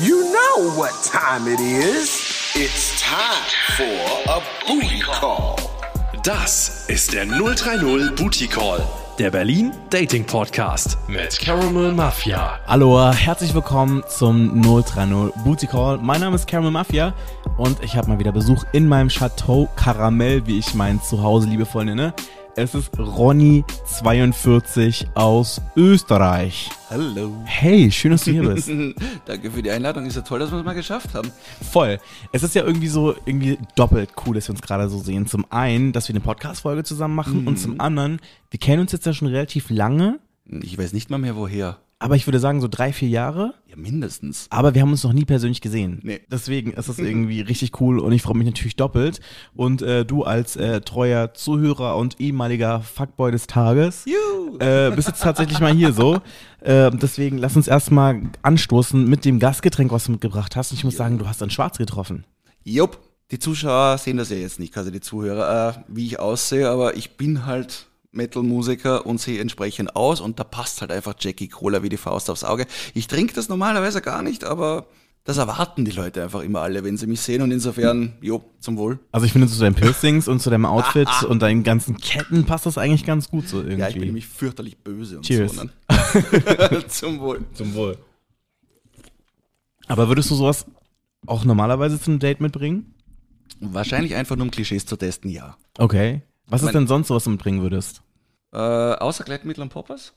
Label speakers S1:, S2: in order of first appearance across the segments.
S1: You know what time it is. It's time for a booty call.
S2: Das ist der 030 Booty Call, der Berlin Dating Podcast mit Caramel Mafia.
S3: Hallo, herzlich willkommen zum 030 Booty Call. Mein Name ist Caramel Mafia und ich habe mal wieder Besuch in meinem Chateau Karamell, wie ich mein Zuhause liebevoll nenne. Es ist Ronny42 aus Österreich.
S4: Hallo.
S3: Hey, schön, dass du hier bist.
S4: Danke für die Einladung. Ist ja toll, dass wir es mal geschafft haben.
S3: Voll. Es ist ja irgendwie so irgendwie doppelt cool, dass wir uns gerade so sehen. Zum einen, dass wir eine Podcast-Folge zusammen machen und zum anderen, wir kennen uns jetzt ja schon relativ lange,
S4: Ich weiß nicht mal mehr woher.
S3: Aber ich würde sagen so drei, vier Jahre.
S4: Ja, mindestens.
S3: Aber wir haben uns noch nie persönlich gesehen.
S4: Nee.
S3: Deswegen ist es irgendwie richtig cool und ich freue mich natürlich doppelt. Und äh, du als äh, treuer Zuhörer und ehemaliger Fuckboy des Tages äh, bist jetzt tatsächlich mal hier so. Äh, deswegen lass uns erstmal anstoßen mit dem Gastgetränk, was du mitgebracht hast. Und ich muss sagen, du hast dann schwarz getroffen.
S4: Jupp. Die Zuschauer sehen das ja jetzt nicht, also die Zuhörer, äh, wie ich aussehe, aber ich bin halt Metal-Musiker und sehe entsprechend aus und da passt halt einfach Jackie Cola wie die Faust aufs Auge. Ich trinke das normalerweise gar nicht, aber das erwarten die Leute einfach immer alle, wenn sie mich sehen und insofern, jo, zum Wohl.
S3: Also ich finde zu deinen Piercings und zu deinem Outfit und deinen ganzen Ketten passt das eigentlich ganz gut so irgendwie.
S4: Ja, ich bin nämlich fürchterlich böse und
S3: Cheers.
S4: so. Ne? zum Wohl.
S3: Zum Wohl. Aber würdest du sowas auch normalerweise zu einem Date mitbringen?
S4: Wahrscheinlich einfach nur um Klischees zu testen, ja.
S3: Okay. Was ist
S4: mein-
S3: denn sonst so, was du mitbringen würdest?
S4: Äh, außer Gleitmittel und Poppers?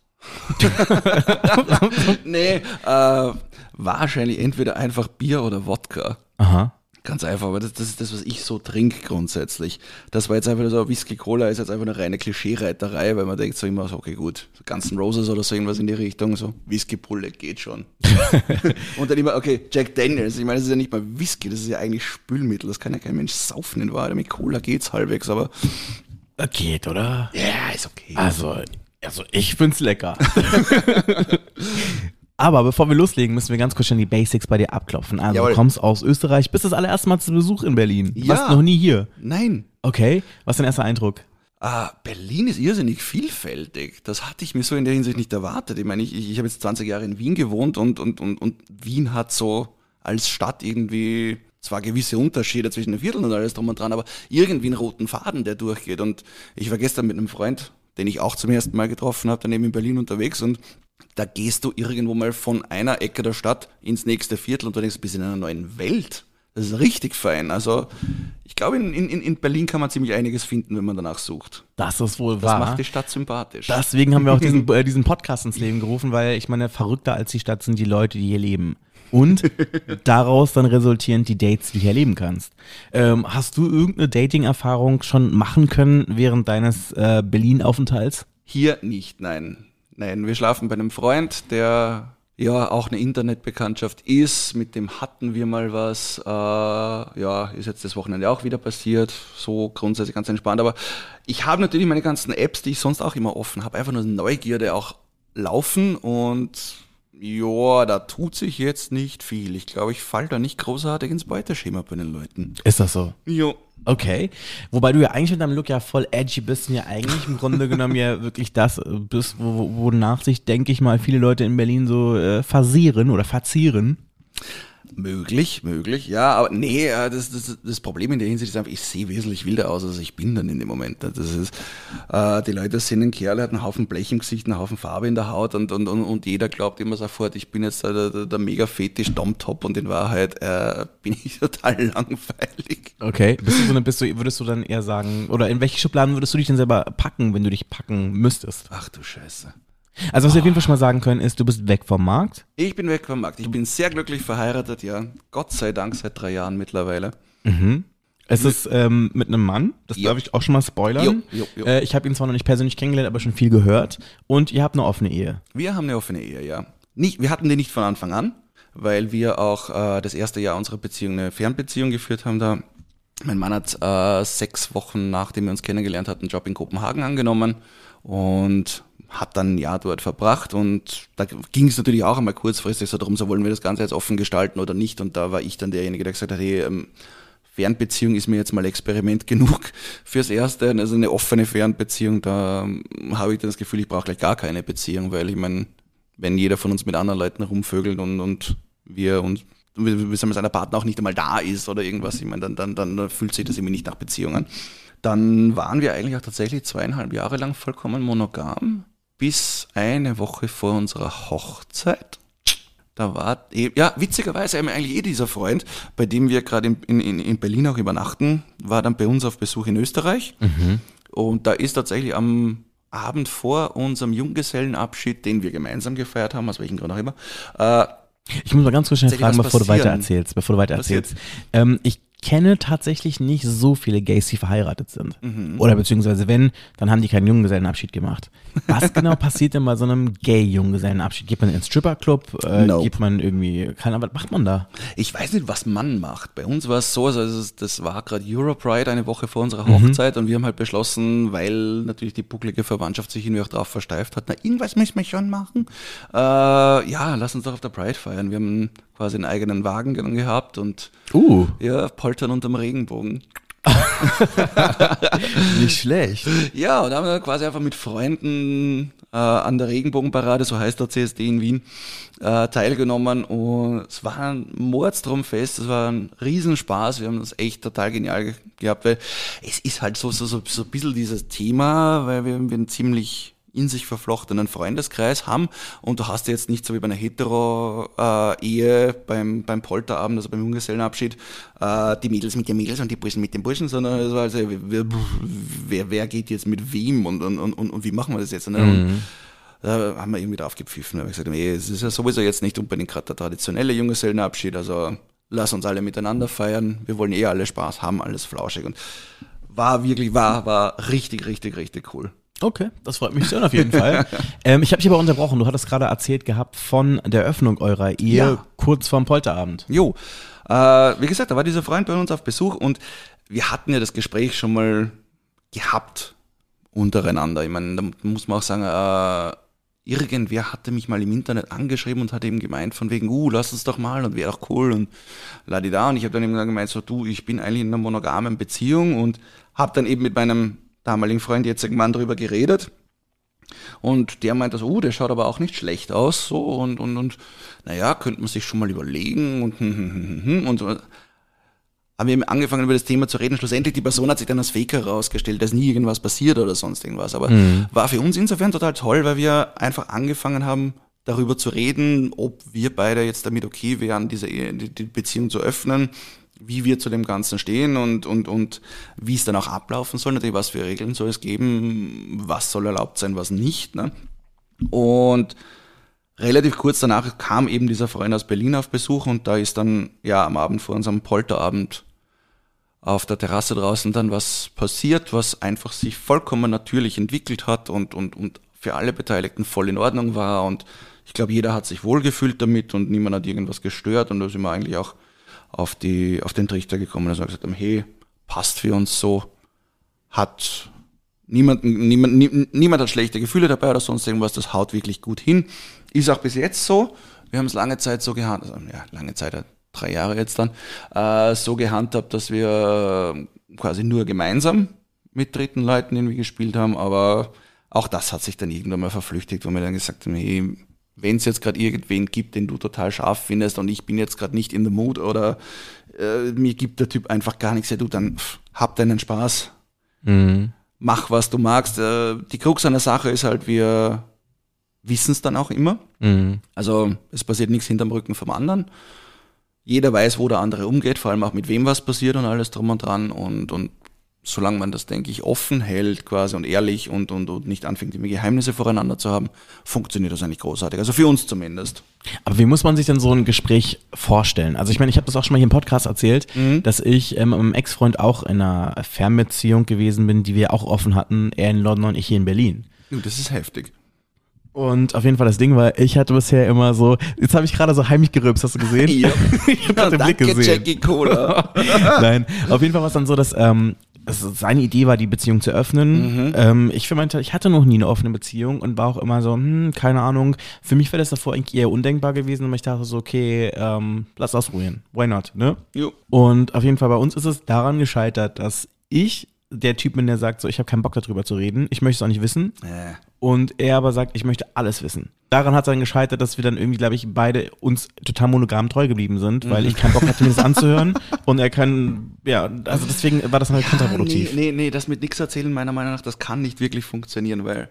S4: nee, äh, wahrscheinlich entweder einfach Bier oder Wodka.
S3: Aha.
S4: Ganz einfach, aber das, das ist das, was ich so trinke grundsätzlich. Das war jetzt einfach so, Whisky Cola ist jetzt einfach eine reine Klischee-Reiterei, weil man denkt so immer so, okay gut, so Guns N' Roses oder so irgendwas in die Richtung, so Whisky Pulle geht schon. Und dann immer, okay, Jack Daniels, ich meine, das ist ja nicht mal Whisky, das ist ja eigentlich Spülmittel, das kann ja kein Mensch saufen in Wahrheit. Mit Cola geht's halbwegs, aber
S3: Geht, oder?
S4: ja, ist okay.
S3: Also, also ich find's lecker. Aber bevor wir loslegen, müssen wir ganz kurz schon die Basics bei dir abklopfen. Also
S4: Jawohl.
S3: du kommst aus Österreich, bist das allererste Mal zu Besuch in Berlin.
S4: Ja.
S3: warst noch nie hier.
S4: Nein,
S3: Okay, was ist dein erster Eindruck?
S4: Ah, Berlin ist irrsinnig vielfältig. Das hatte ich mir so in der Hinsicht nicht erwartet. Ich meine, ich, ich, ich habe jetzt 20 Jahre in Wien gewohnt und, und, und, und Wien hat so als Stadt irgendwie zwar gewisse Unterschiede zwischen den Vierteln und alles drum und dran, aber irgendwie einen roten Faden, der durchgeht. Und ich war gestern mit einem Freund, den ich auch zum ersten Mal getroffen habe, daneben in Berlin unterwegs und da gehst du irgendwo mal von einer Ecke der Stadt ins nächste Viertel und du denkst, du bist in einer neuen Welt. Das ist richtig fein. Also ich glaube, in, in, in Berlin kann man ziemlich einiges finden, wenn man danach sucht.
S3: Das ist wohl
S4: Das
S3: wahr.
S4: macht die Stadt sympathisch.
S3: Deswegen haben wir auch diesen, äh, diesen Podcast ins Leben gerufen, weil ich meine, verrückter als die Stadt sind die Leute, die hier leben. Und daraus dann resultierend die Dates, die du erleben kannst. Ähm, hast du irgendeine Dating-Erfahrung schon machen können während deines äh, Berlin-Aufenthalts?
S4: Hier nicht, nein. Nein, wir schlafen bei einem Freund, der ja auch eine Internetbekanntschaft ist. Mit dem hatten wir mal was. Äh, ja, ist jetzt das Wochenende auch wieder passiert. So grundsätzlich ganz entspannt. Aber ich habe natürlich meine ganzen Apps, die ich sonst auch immer offen habe, einfach nur Neugierde auch laufen und ja, da tut sich jetzt nicht viel. Ich glaube, ich falle da nicht großartig ins Beuteschema bei den Leuten.
S3: Ist das so?
S4: Jo.
S3: Okay. Wobei du ja eigentlich mit deinem Look ja voll edgy bist und ja eigentlich im Grunde genommen ja wirklich das bist, wo, wo- wonach sich, denke ich mal, viele Leute in Berlin so äh, versieren oder verzieren.
S4: Möglich, möglich, ja, aber nee, äh, das, das, das Problem in der Hinsicht ist einfach, ich sehe wesentlich wilder aus, als ich bin dann in dem Moment. Das ist, äh, die Leute sehen einen Kerl, der hat einen Haufen Blech im Gesicht, einen Haufen Farbe in der Haut und, und, und, und jeder glaubt immer sofort, ich bin jetzt der, der, der mega fetisch Domtop und in Wahrheit äh, bin ich total langweilig.
S3: Okay. Bist du bist du, würdest du dann eher sagen, oder in welche Schubladen würdest du dich denn selber packen, wenn du dich packen müsstest?
S4: Ach du Scheiße.
S3: Also was wir auf jeden Fall schon mal sagen können, ist, du bist weg vom Markt.
S4: Ich bin weg vom Markt. Ich bin sehr glücklich verheiratet, ja. Gott sei Dank seit drei Jahren mittlerweile.
S3: Es ist ähm, mit einem Mann, das
S4: Jo.
S3: darf ich auch schon mal spoilern.
S4: Jo, jo.
S3: Äh, ich habe ihn zwar noch nicht persönlich kennengelernt, aber schon viel gehört. Und ihr habt eine offene Ehe.
S4: Wir haben eine offene Ehe, ja. Nicht, wir hatten die nicht von Anfang an, weil wir auch äh, das erste Jahr unserer Beziehung eine Fernbeziehung geführt haben. Da mein Mann hat äh, sechs Wochen nachdem wir uns kennengelernt hatten, einen Job in Kopenhagen angenommen und hat dann ein Jahr dort verbracht und da ging es natürlich auch einmal kurzfristig so darum, so wollen wir das Ganze jetzt offen gestalten oder nicht und da war ich dann derjenige, der gesagt hat, hey, ähm, Fernbeziehung ist mir jetzt mal Experiment genug fürs Erste. Also eine offene Fernbeziehung, da ähm, habe ich dann das Gefühl, ich brauche gleich gar keine Beziehung, weil ich meine, wenn jeder von uns mit anderen Leuten rumvögelt und, und wir uns wir, seiner Partner auch nicht einmal da ist oder irgendwas, ich meine, dann, dann, dann fühlt sich das irgendwie nicht nach Beziehung an. Dann waren wir eigentlich auch tatsächlich zweieinhalb Jahre lang vollkommen monogam, bis eine Woche vor unserer Hochzeit. Da war, ja, witzigerweise eigentlich eh dieser Freund, bei dem wir gerade in, in, in Berlin auch übernachten, war dann bei uns auf Besuch in Österreich. Und da ist tatsächlich am Abend vor unserem Junggesellenabschied, den wir gemeinsam gefeiert haben, aus welchem Grund auch immer, äh,
S3: Ich muss mal ganz kurz schnell fragen, bevor du weiter erzählst, bevor du weiter erzählst. Ähm, ich kenne tatsächlich nicht so viele Gays, die verheiratet sind.
S4: Mhm.
S3: Oder beziehungsweise wenn, dann haben die keinen Junggesellenabschied gemacht. Was genau passiert denn bei so einem Gay-Junggesellenabschied? Geht man ins Stripperclub? Äh,
S4: No.
S3: Geht man irgendwie, keine Ahnung, was macht man da?
S4: Ich weiß nicht, was man macht. Bei uns war es so, also das war gerade Europride eine Woche vor unserer
S3: Mhm.
S4: Hochzeit und wir haben halt beschlossen, weil natürlich die bucklige Verwandtschaft sich irgendwie auch drauf versteift hat, na, irgendwas müssen wir schon machen. Äh, ja, lass uns doch auf der Pride feiern. Wir haben quasi einen eigenen Wagen gehabt und
S3: Uh,
S4: ja, poltern unterm Regenbogen.
S3: nicht schlecht.
S4: Ja, und haben dann quasi einfach mit Freunden äh, an der Regenbogenparade, so heißt der CSD in Wien, äh, teilgenommen. Und es war ein Mordstromfest, es war ein Riesenspaß. Wir haben das echt total genial ge gehabt, weil es ist halt so, so, so, so ein bisschen dieses Thema, weil wir, wir einen ziemlich in sich verflochtenen Freundeskreis haben und du hast jetzt nicht so wie bei einer Hetero-Ehe beim, beim Polterabend, also beim Junggesellenabschied, äh, die Mädels mit den Mädels und die Burschen mit den Burschen, sondern es war also, wer, wer, wer geht jetzt mit wem und, und, und, und wie machen wir das jetzt? Ne? Und da haben wir irgendwie drauf gepfiffen, weil wir gesagt haben, ey, es ist ja sowieso jetzt nicht unbedingt gerade der traditionelle Junggesellenabschied, also lass uns alle miteinander feiern, wir wollen eh alle Spaß haben, alles flauschig und war wirklich, war, war richtig, richtig, richtig cool.
S3: Okay, das freut mich sehr auf jeden Fall. ähm, ich habe dich aber unterbrochen. Du hattest gerade erzählt gehabt von der Öffnung eurer Ehe
S4: Ja.
S3: kurz vorm Polterabend.
S4: Jo, äh, wie gesagt, da war dieser Freund bei uns auf Besuch und wir hatten ja das Gespräch schon mal gehabt untereinander. Ich meine, da muss man auch sagen, äh, irgendwer hatte mich mal im Internet angeschrieben und hat eben gemeint von wegen, uh, lass uns doch mal und wäre doch cool und ladida. Und ich habe dann eben gemeint, so du, ich bin eigentlich in einer monogamen Beziehung und habe dann eben mit meinem damaligen Freund, jetzigen Mann, darüber geredet. Und der meint, also, uh, der schaut aber auch nicht schlecht aus, so, und, und, und, naja, könnte man sich schon mal überlegen, und, hm, hm, hm, und. Haben wir angefangen über das Thema zu reden. Schlussendlich, die Person hat sich dann als Fake herausgestellt, dass nie irgendwas passiert oder sonst irgendwas. Aber war für uns insofern total toll, weil wir einfach angefangen haben, darüber zu reden, ob wir beide jetzt damit okay wären, diese die Beziehung zu öffnen, wie wir zu dem Ganzen stehen und, und, und wie es dann auch ablaufen soll, natürlich, was für Regeln soll es geben, was soll erlaubt sein, was nicht. Ne? Und relativ kurz danach kam eben dieser Freund aus Berlin auf Besuch und da ist dann ja am Abend vor unserem Polterabend auf der Terrasse draußen dann was passiert, was einfach sich vollkommen natürlich entwickelt hat und, und, und für alle Beteiligten voll in Ordnung war und ich glaube, jeder hat sich wohlgefühlt damit und niemand hat irgendwas gestört und da sind wir eigentlich auch auf, die, auf den Trichter gekommen, dass wir gesagt haben, hey, passt für uns so, hat niemand, niemand, nie, niemand hat schlechte Gefühle dabei oder sonst irgendwas, das haut wirklich gut hin. Ist auch bis jetzt so. Wir haben es lange Zeit so gehandhabt, also, ja, lange Zeit, drei Jahre jetzt dann, äh, so gehandhabt, dass wir äh, quasi nur gemeinsam mit dritten Leuten irgendwie gespielt haben, aber auch das hat sich dann irgendwann mal verflüchtigt, wo wir dann gesagt haben, hey, wenn es jetzt gerade irgendwen gibt, den du total scharf findest und ich bin jetzt gerade nicht in the mood oder äh, mir gibt der Typ einfach gar nichts, ja du, dann pff, hab deinen Spaß, mach was du magst. Äh, die Krux an der Sache ist halt, wir wissen es dann auch immer. Also es passiert nichts hinterm Rücken vom anderen. Jeder weiß, wo der andere umgeht, vor allem auch mit wem was passiert und alles drum und dran. Und, und solange man das, denke ich, offen hält quasi und ehrlich und, und, und nicht anfängt, immer Geheimnisse voreinander zu haben, funktioniert das eigentlich großartig. Also für uns zumindest.
S3: Aber wie muss man sich denn so ein Gespräch vorstellen? Also ich meine, ich habe das auch schon mal hier im Podcast erzählt, dass ich ähm, mit meinem Ex-Freund auch in einer Fernbeziehung gewesen bin, die wir auch offen hatten. Er in London und ich hier in Berlin.
S4: Ja, Das ist heftig.
S3: Und auf jeden Fall das Ding war, ich hatte bisher immer so, jetzt habe ich gerade so heimlich gerülpst, hast du gesehen?
S4: Ja.
S3: ich habe gerade den Blick
S4: Danke,
S3: gesehen.
S4: Jackie Cola.
S3: Nein, auf jeden Fall war es dann so, dass ähm, es seine Idee war, die Beziehung zu öffnen. Ähm, ich für meinen Teil, ich hatte noch nie eine offene Beziehung und war auch immer so, hm, keine Ahnung. Für mich wäre das davor eigentlich eher undenkbar gewesen, aber ich dachte so, okay, ähm, lass ausprobieren. Why not, ne?
S4: jo.
S3: Und auf jeden Fall bei uns ist es daran gescheitert, dass ich der Typ bin, der sagt, so, ich habe keinen Bock darüber zu reden, ich möchte es auch nicht wissen.
S4: Äh.
S3: Und er aber sagt, ich möchte alles wissen. Daran hat es dann gescheitert, dass wir dann irgendwie, glaube ich, beide uns total monogam treu geblieben sind, weil ich keinen Bock hatte, mir das anzuhören und er kann, ja, also deswegen war das halt kontraproduktiv.
S4: Nee, nee, nee, das mit nichts erzählen, meiner Meinung nach, das kann nicht wirklich funktionieren, weil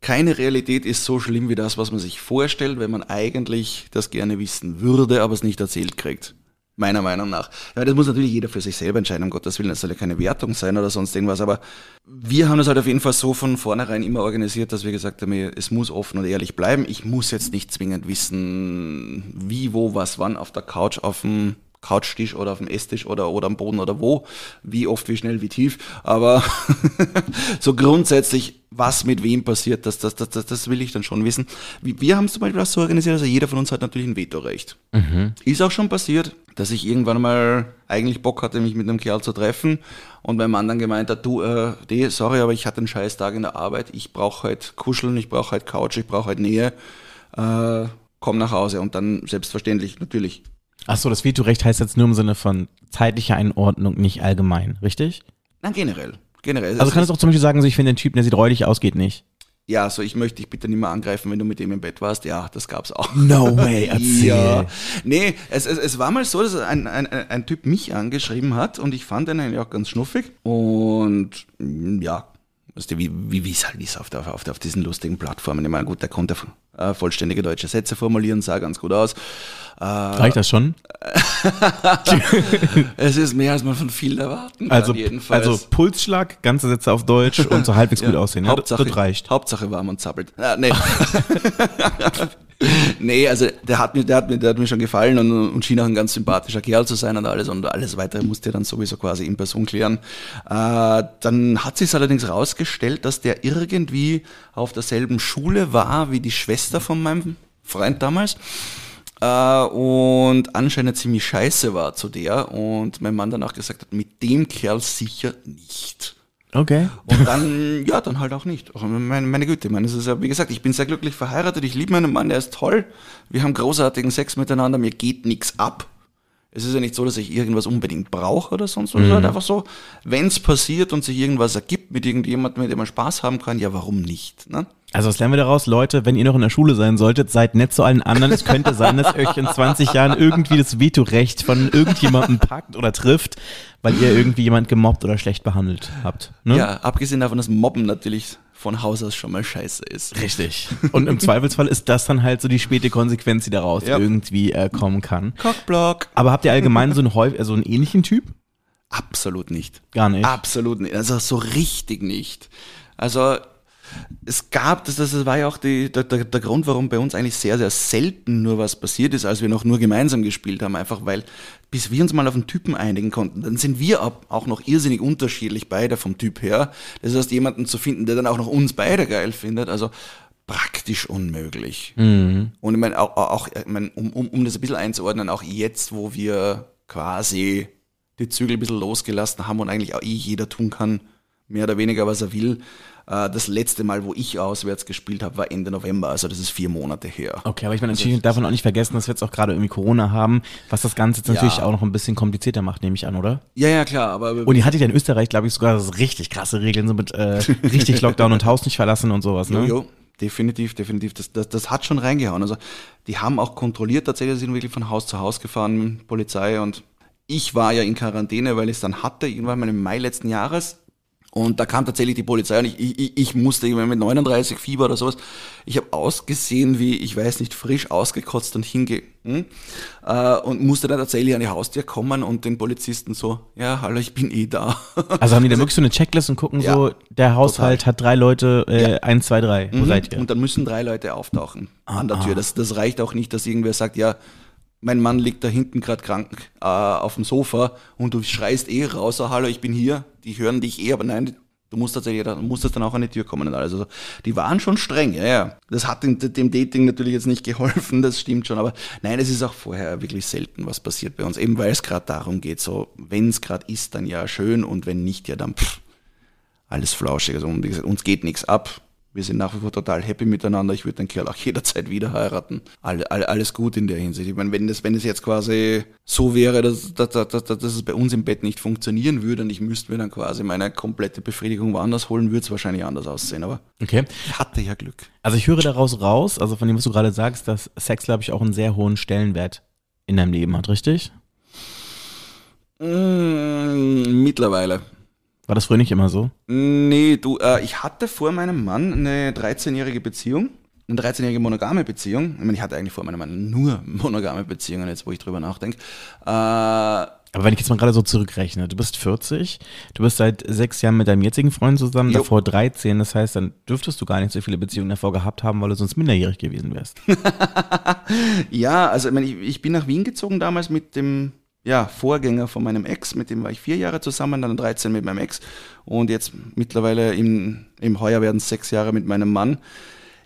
S4: keine Realität ist so schlimm wie das, was man sich vorstellt, wenn man eigentlich das gerne wissen würde, aber es nicht erzählt kriegt. Meiner Meinung nach. Ja, das muss natürlich jeder für sich selber entscheiden, um Gottes Willen. Das soll ja keine Wertung sein oder sonst irgendwas. Aber wir haben das halt auf jeden Fall so von vornherein immer organisiert, dass wir gesagt haben, es muss offen und ehrlich bleiben. Ich muss jetzt nicht zwingend wissen, wie, wo, was, wann auf der Couch, auf dem Couchtisch oder auf dem Esstisch oder, oder am Boden oder wo, wie oft, wie schnell, wie tief. Aber so grundsätzlich, was mit wem passiert, das, das, das, das, das will ich dann schon wissen. Wir haben es zum Beispiel auch so organisiert, also jeder von uns hat natürlich ein Vetorecht. Ist auch schon passiert, dass ich irgendwann mal eigentlich Bock hatte, mich mit einem Kerl zu treffen und mein Mann dann gemeint hat, du, äh, die, sorry, aber ich hatte einen scheiß Tag in der Arbeit, ich brauche halt Kuscheln, ich brauche halt Couch, ich brauche halt Nähe, äh, komm nach Hause und dann selbstverständlich natürlich
S3: Ach so, das Vetorecht heißt jetzt nur im Sinne von zeitlicher Einordnung, nicht allgemein, richtig?
S4: Nein, generell. generell.
S3: Also kann es auch zum Beispiel sagen, so ich finde den Typen, der sieht räudig aus, geht nicht.
S4: Ja, so ich möchte dich bitte nicht mehr angreifen, wenn du mit dem im Bett warst. Ja, das gab's auch.
S3: No way, erzähl.
S4: Ja. Nee, es, es, es war mal so, dass ein, ein, ein Typ mich angeschrieben hat und ich fand ihn eigentlich auch ganz schnuffig. Und ja, weißt du, wie, wie wie es halt ist auf, der, auf, der, auf diesen lustigen Plattformen. Ich meine, gut, der konnte äh, vollständige deutsche Sätze formulieren, sah ganz gut aus. Äh,
S3: Reicht das schon?
S4: es ist mehr, als man von vielen erwarten
S3: Also,
S4: kann, jedenfalls.
S3: also Pulsschlag, ganze Sätze auf Deutsch und so halbwegs gut aussehen. Ja,
S4: Hauptsache,
S3: das reicht.
S4: Hauptsache warm und zappelt. Ah, nee. nee, also der hat mir, der hat mir, der hat mir schon gefallen und, und schien auch ein ganz sympathischer Kerl zu sein und alles und alles weitere musste er dann sowieso quasi in Person klären. Äh, dann hat sich allerdings rausgestellt, dass der irgendwie auf derselben Schule war wie die Schwester von meinem Freund damals. Äh, und anscheinend ziemlich scheiße war zu der und mein Mann danach gesagt hat, mit dem Kerl sicher nicht.
S3: Okay.
S4: Und dann, ja, dann halt auch nicht. Meine, meine Güte, meine, es ist ja, wie gesagt, ich bin sehr glücklich verheiratet, ich liebe meinen Mann, er ist toll. Wir haben großartigen Sex miteinander, mir geht nichts ab. Es ist ja nicht so, dass ich irgendwas unbedingt brauche oder sonst was. Es ist halt einfach so, wenn es passiert und sich irgendwas ergibt mit irgendjemandem, mit dem man Spaß haben kann, ja, warum nicht? Ne?
S3: Also was lernen wir daraus? Leute, wenn ihr noch in der Schule sein solltet, seid nett zu allen anderen. Es könnte sein, dass euch in 20 Jahren irgendwie das Vetorecht von irgendjemandem packt oder trifft, weil ihr irgendwie jemand gemobbt oder schlecht behandelt habt. Ne?
S4: Ja, abgesehen davon, dass Mobben natürlich von Haus aus schon mal scheiße ist.
S3: Richtig. Und im Zweifelsfall ist das dann halt so die späte Konsequenz, die daraus
S4: Ja.
S3: irgendwie äh, kommen kann.
S4: Cockblock.
S3: Aber habt ihr allgemein so einen, also einen ähnlichen Typ?
S4: Absolut nicht.
S3: Gar nicht.
S4: Absolut nicht. Also so richtig nicht. Also es gab, das, das war ja auch die, der, der, der Grund, warum bei uns eigentlich sehr, sehr selten nur was passiert ist, als wir noch nur gemeinsam gespielt haben. Einfach weil, bis wir uns mal auf einen Typen einigen konnten, dann sind wir auch noch irrsinnig unterschiedlich beide vom Typ her. Das heißt, jemanden zu finden, der dann auch noch uns beide geil findet, also praktisch unmöglich. Und ich meine, auch, auch ich meine, um, um, um das ein bisschen einzuordnen, auch jetzt, wo wir quasi die Zügel ein bisschen losgelassen haben und eigentlich auch eh jeder tun kann, mehr oder weniger, was er will. Äh, Das letzte Mal, wo ich auswärts gespielt habe, war Ende November, also das ist vier Monate her.
S3: Okay, aber ich meine, natürlich darf man auch nicht vergessen, dass wir jetzt auch gerade irgendwie Corona haben, was das Ganze jetzt natürlich
S4: Ja.
S3: auch noch ein bisschen komplizierter macht, nehme ich an, oder?
S4: Ja, ja, klar, aber
S3: Und ihr hattet ja in Österreich, glaube ich, sogar so richtig krasse Regeln, so mit äh, richtig Lockdown und Haus nicht verlassen und sowas, ne?
S4: Jo, jo, definitiv, definitiv. Das, das, das hat schon reingehauen. Also die haben auch kontrolliert, tatsächlich sind wirklich von Haus zu Haus gefahren, Polizei und ich war ja in Quarantäne, weil ich es dann hatte, irgendwann mal im Mai letzten Jahres. Und da kam tatsächlich die Polizei und ich, ich, ich musste irgendwann mit 39 Fieber oder sowas. Ich habe ausgesehen wie, ich weiß nicht, frisch ausgekotzt und hinge hm? äh, und musste dann tatsächlich an die Haustür kommen und den Polizisten so, ja, hallo, ich bin eh da.
S3: Also haben die da wirklich so eine Checklist und gucken
S4: Ja,
S3: so, der Haushalt hat drei Leute, äh, eins, zwei, drei. Wo seid ihr?
S4: Und dann müssen drei Leute auftauchen an der Tür. Das, das reicht auch nicht, dass irgendwer sagt, ja, mein Mann liegt da hinten gerade krank äh, auf dem Sofa und du schreist eh raus, oh, hallo, ich bin hier. Die hören dich eh, aber nein, du musst tatsächlich, du musstest dann auch an die Tür kommen und alles. Also die waren schon streng, ja, ja. Das hat dem, dem Dating natürlich jetzt nicht geholfen, das stimmt schon, aber nein, es ist auch vorher wirklich selten was passiert bei uns, eben weil es gerade darum geht, so, wenn es gerade ist, dann ja schön und wenn nicht, ja dann pff, alles flauschig. Also wie gesagt, uns geht nichts ab. Wir sind nach wie vor total happy miteinander. Ich würde den Kerl auch jederzeit wieder heiraten. All, all, alles gut in der Hinsicht. Ich meine, wenn das, wenn es jetzt quasi so wäre, dass, dass, dass, dass, dass es bei uns im Bett nicht funktionieren würde und ich müsste mir dann quasi meine komplette Befriedigung woanders holen, würde es wahrscheinlich anders aussehen. Aber
S3: Okay.
S4: ich hatte ja Glück.
S3: Also ich höre daraus raus, also von dem, was du gerade sagst, dass Sex, glaube ich, auch einen sehr hohen Stellenwert in deinem Leben hat, richtig?
S4: Mm, mittlerweile.
S3: War das früher nicht immer so?
S4: Nee, du, äh, ich hatte vor meinem Mann eine 13-jährige Beziehung. Eine 13-jährige monogame Beziehung. Ich meine, ich hatte eigentlich vor meinem Mann nur monogame Beziehungen, jetzt wo ich drüber nachdenke. Äh,
S3: Aber wenn ich jetzt mal gerade so zurückrechne, du bist 40, du bist seit sechs Jahren mit deinem jetzigen Freund zusammen,
S4: Jo.
S3: davor 13, das heißt, dann dürftest du gar nicht so viele Beziehungen davor gehabt haben, weil du sonst minderjährig gewesen wärst.
S4: ja, also ich, meine, ich, ich bin nach Wien gezogen damals mit dem ja, Vorgänger von meinem Ex, mit dem war ich vier Jahre zusammen, dann 13 mit meinem Ex und jetzt mittlerweile im, im Heuer werden es sechs Jahre mit meinem Mann.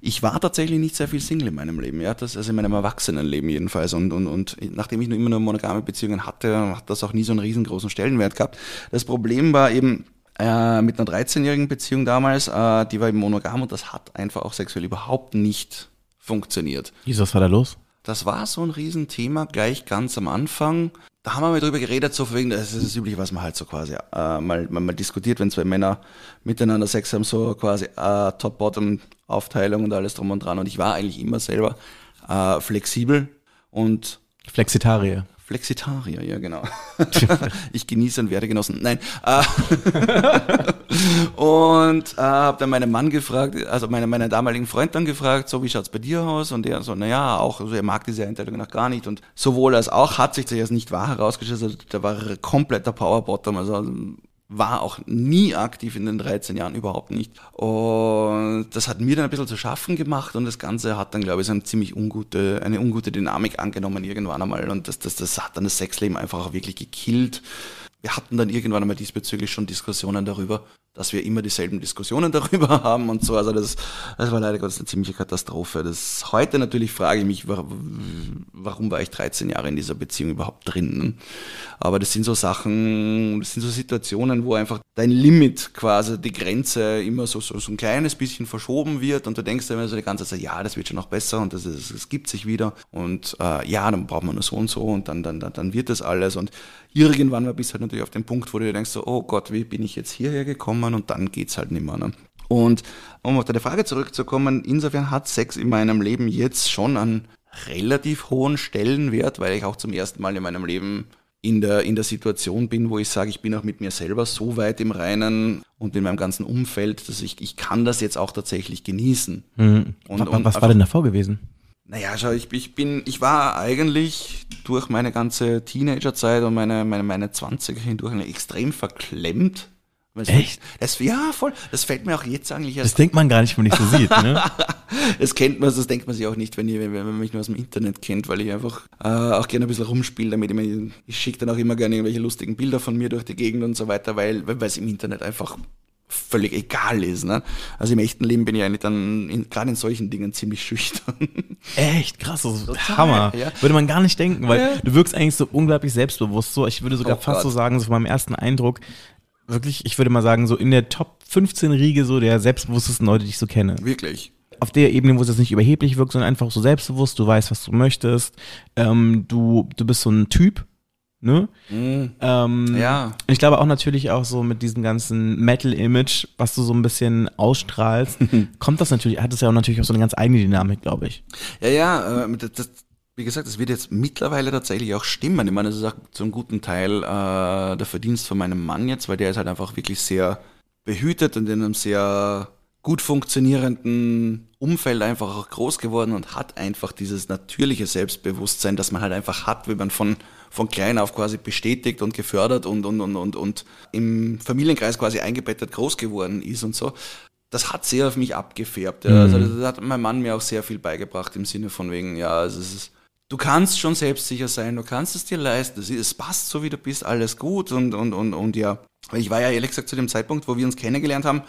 S4: Ich war tatsächlich nicht sehr viel Single in meinem Leben, ja, das, also in meinem Erwachsenenleben jedenfalls. Und, und, und nachdem ich nur immer nur monogame Beziehungen hatte, hat das auch nie so einen riesengroßen Stellenwert gehabt. Das Problem war eben, äh, mit einer 13-jährigen Beziehung damals, äh, die war eben monogam und das hat einfach auch sexuell überhaupt nicht funktioniert.
S3: Wieso, was war da los?
S4: Das war so ein Riesenthema gleich ganz am Anfang. Da haben wir mal drüber geredet, so wegen, das ist das Übliche, was man halt so quasi äh, mal, mal, mal diskutiert, wenn zwei Männer miteinander Sex haben, so quasi äh, Top-Bottom-Aufteilung und alles drum und dran. Und ich war eigentlich immer selber äh, flexibel und
S3: Flexitarier.
S4: Flexitarier, ja genau. ich genieße und werde genossen. Nein. Äh, und äh, habe dann meinen Mann gefragt, also meinen, meinen damaligen Freund dann gefragt, so wie schaut's bei dir aus? Und er so, naja, auch, also er mag diese Einteilung noch gar nicht. Und sowohl als auch hat sich das jetzt nicht wahr herausgestellt, also da war er kompletter Powerbottom, also war auch nie aktiv in den 13 Jahren, überhaupt nicht. Und das hat mir dann ein bisschen zu schaffen gemacht und das Ganze hat dann, glaube ich, so eine ziemlich ungute, eine ungute Dynamik angenommen irgendwann einmal und das, das, das hat dann das Sexleben einfach auch wirklich gekillt. Wir hatten dann irgendwann einmal diesbezüglich schon Diskussionen darüber, dass wir immer dieselben Diskussionen darüber haben und so. Also das, das war leider Gottes eine ziemliche Katastrophe. Das heute natürlich frage ich mich, wa- warum war ich 13 Jahre in dieser Beziehung überhaupt drin? Aber das sind so Sachen, das sind so Situationen, wo einfach dein Limit quasi, die Grenze immer so, so, so ein kleines bisschen verschoben wird und du denkst dir immer so die ganze Zeit, ja, das wird schon noch besser und das, das gibt sich wieder und äh, ja, dann braucht man nur so und so und dann, dann, dann, dann wird das alles und irgendwann mal bist halt natürlich auf dem Punkt, wo du dir denkst, so, oh Gott, wie bin ich jetzt hierher gekommen und dann geht's halt nicht mehr. Ne? Und um auf deine Frage zurückzukommen, insofern hat Sex in meinem Leben jetzt schon einen relativ hohen Stellenwert, weil ich auch zum ersten Mal in meinem Leben in der, in der Situation bin, wo ich sage, ich bin auch mit mir selber so weit im Reinen und in meinem ganzen Umfeld, dass ich, ich kann das jetzt auch tatsächlich genießen. Und,
S3: was
S4: und
S3: was war denn davor gewesen?
S4: naja, schau, ich, ich bin, ich war eigentlich durch meine ganze Teenagerzeit und meine, meine, meine 20er hindurch extrem verklemmt.
S3: Echt?
S4: Das, ja, voll. Das fällt mir auch jetzt eigentlich
S3: Das
S4: erst.
S3: denkt man gar nicht, wenn man dich so sieht, ne?
S4: Das kennt man, das denkt man sich auch nicht, wenn, ihr, wenn, man mich nur aus dem Internet kennt, weil ich einfach äh, auch gerne ein bisschen rumspiele damit. Ich, meine, ich schicke dann auch immer gerne irgendwelche lustigen Bilder von mir durch die Gegend und so weiter, weil weil es im Internet einfach völlig egal ist. Ne? Also im echten Leben bin ich eigentlich dann in, gerade in solchen Dingen ziemlich schüchtern.
S3: Echt krass, das ist Hammer.
S4: ja.
S3: Würde man gar nicht denken, weil
S4: Ja.
S3: du wirkst eigentlich so unglaublich selbstbewusst. So, ich würde sogar
S4: Oh
S3: fast
S4: Gott.
S3: so sagen, so von meinem ersten Eindruck, wirklich, ich würde mal sagen, so in der Top 15 Riege so der selbstbewusstesten Leute, die ich so kenne.
S4: Wirklich.
S3: Auf der Ebene, wo es jetzt nicht überheblich wirkt, sondern einfach so selbstbewusst, du weißt, was du möchtest, ähm, du, du bist so ein Typ, ne? Ähm,
S4: Mhm. Ja.
S3: und ich glaube auch natürlich auch so mit diesem ganzen Metal-Image, was du so ein bisschen ausstrahlst, kommt das natürlich, hat es ja auch natürlich auch so eine ganz eigene Dynamik, glaube ich.
S4: Ja, ja, äh, das, wie gesagt, das wird jetzt mittlerweile tatsächlich auch stimmen. Ich meine, das ist auch zum guten Teil äh, der Verdienst von meinem Mann jetzt, weil der ist halt einfach wirklich sehr behütet und in einem sehr gut funktionierenden Umfeld einfach auch groß geworden und hat einfach dieses natürliche Selbstbewusstsein, das man halt einfach hat, wenn man von, von klein auf quasi bestätigt und gefördert und, und, und, und, und im Familienkreis quasi eingebettet groß geworden ist und so. Das hat sehr auf mich abgefärbt. Ja. Also das hat mein Mann mir auch sehr viel beigebracht im Sinne von wegen, ja, also es ist, du kannst schon selbstsicher sein, du kannst es dir leisten, es, passt so wie du bist, alles gut und, und, und, und ja. Ich war ja ehrlich gesagt zu dem Zeitpunkt, wo wir uns kennengelernt haben,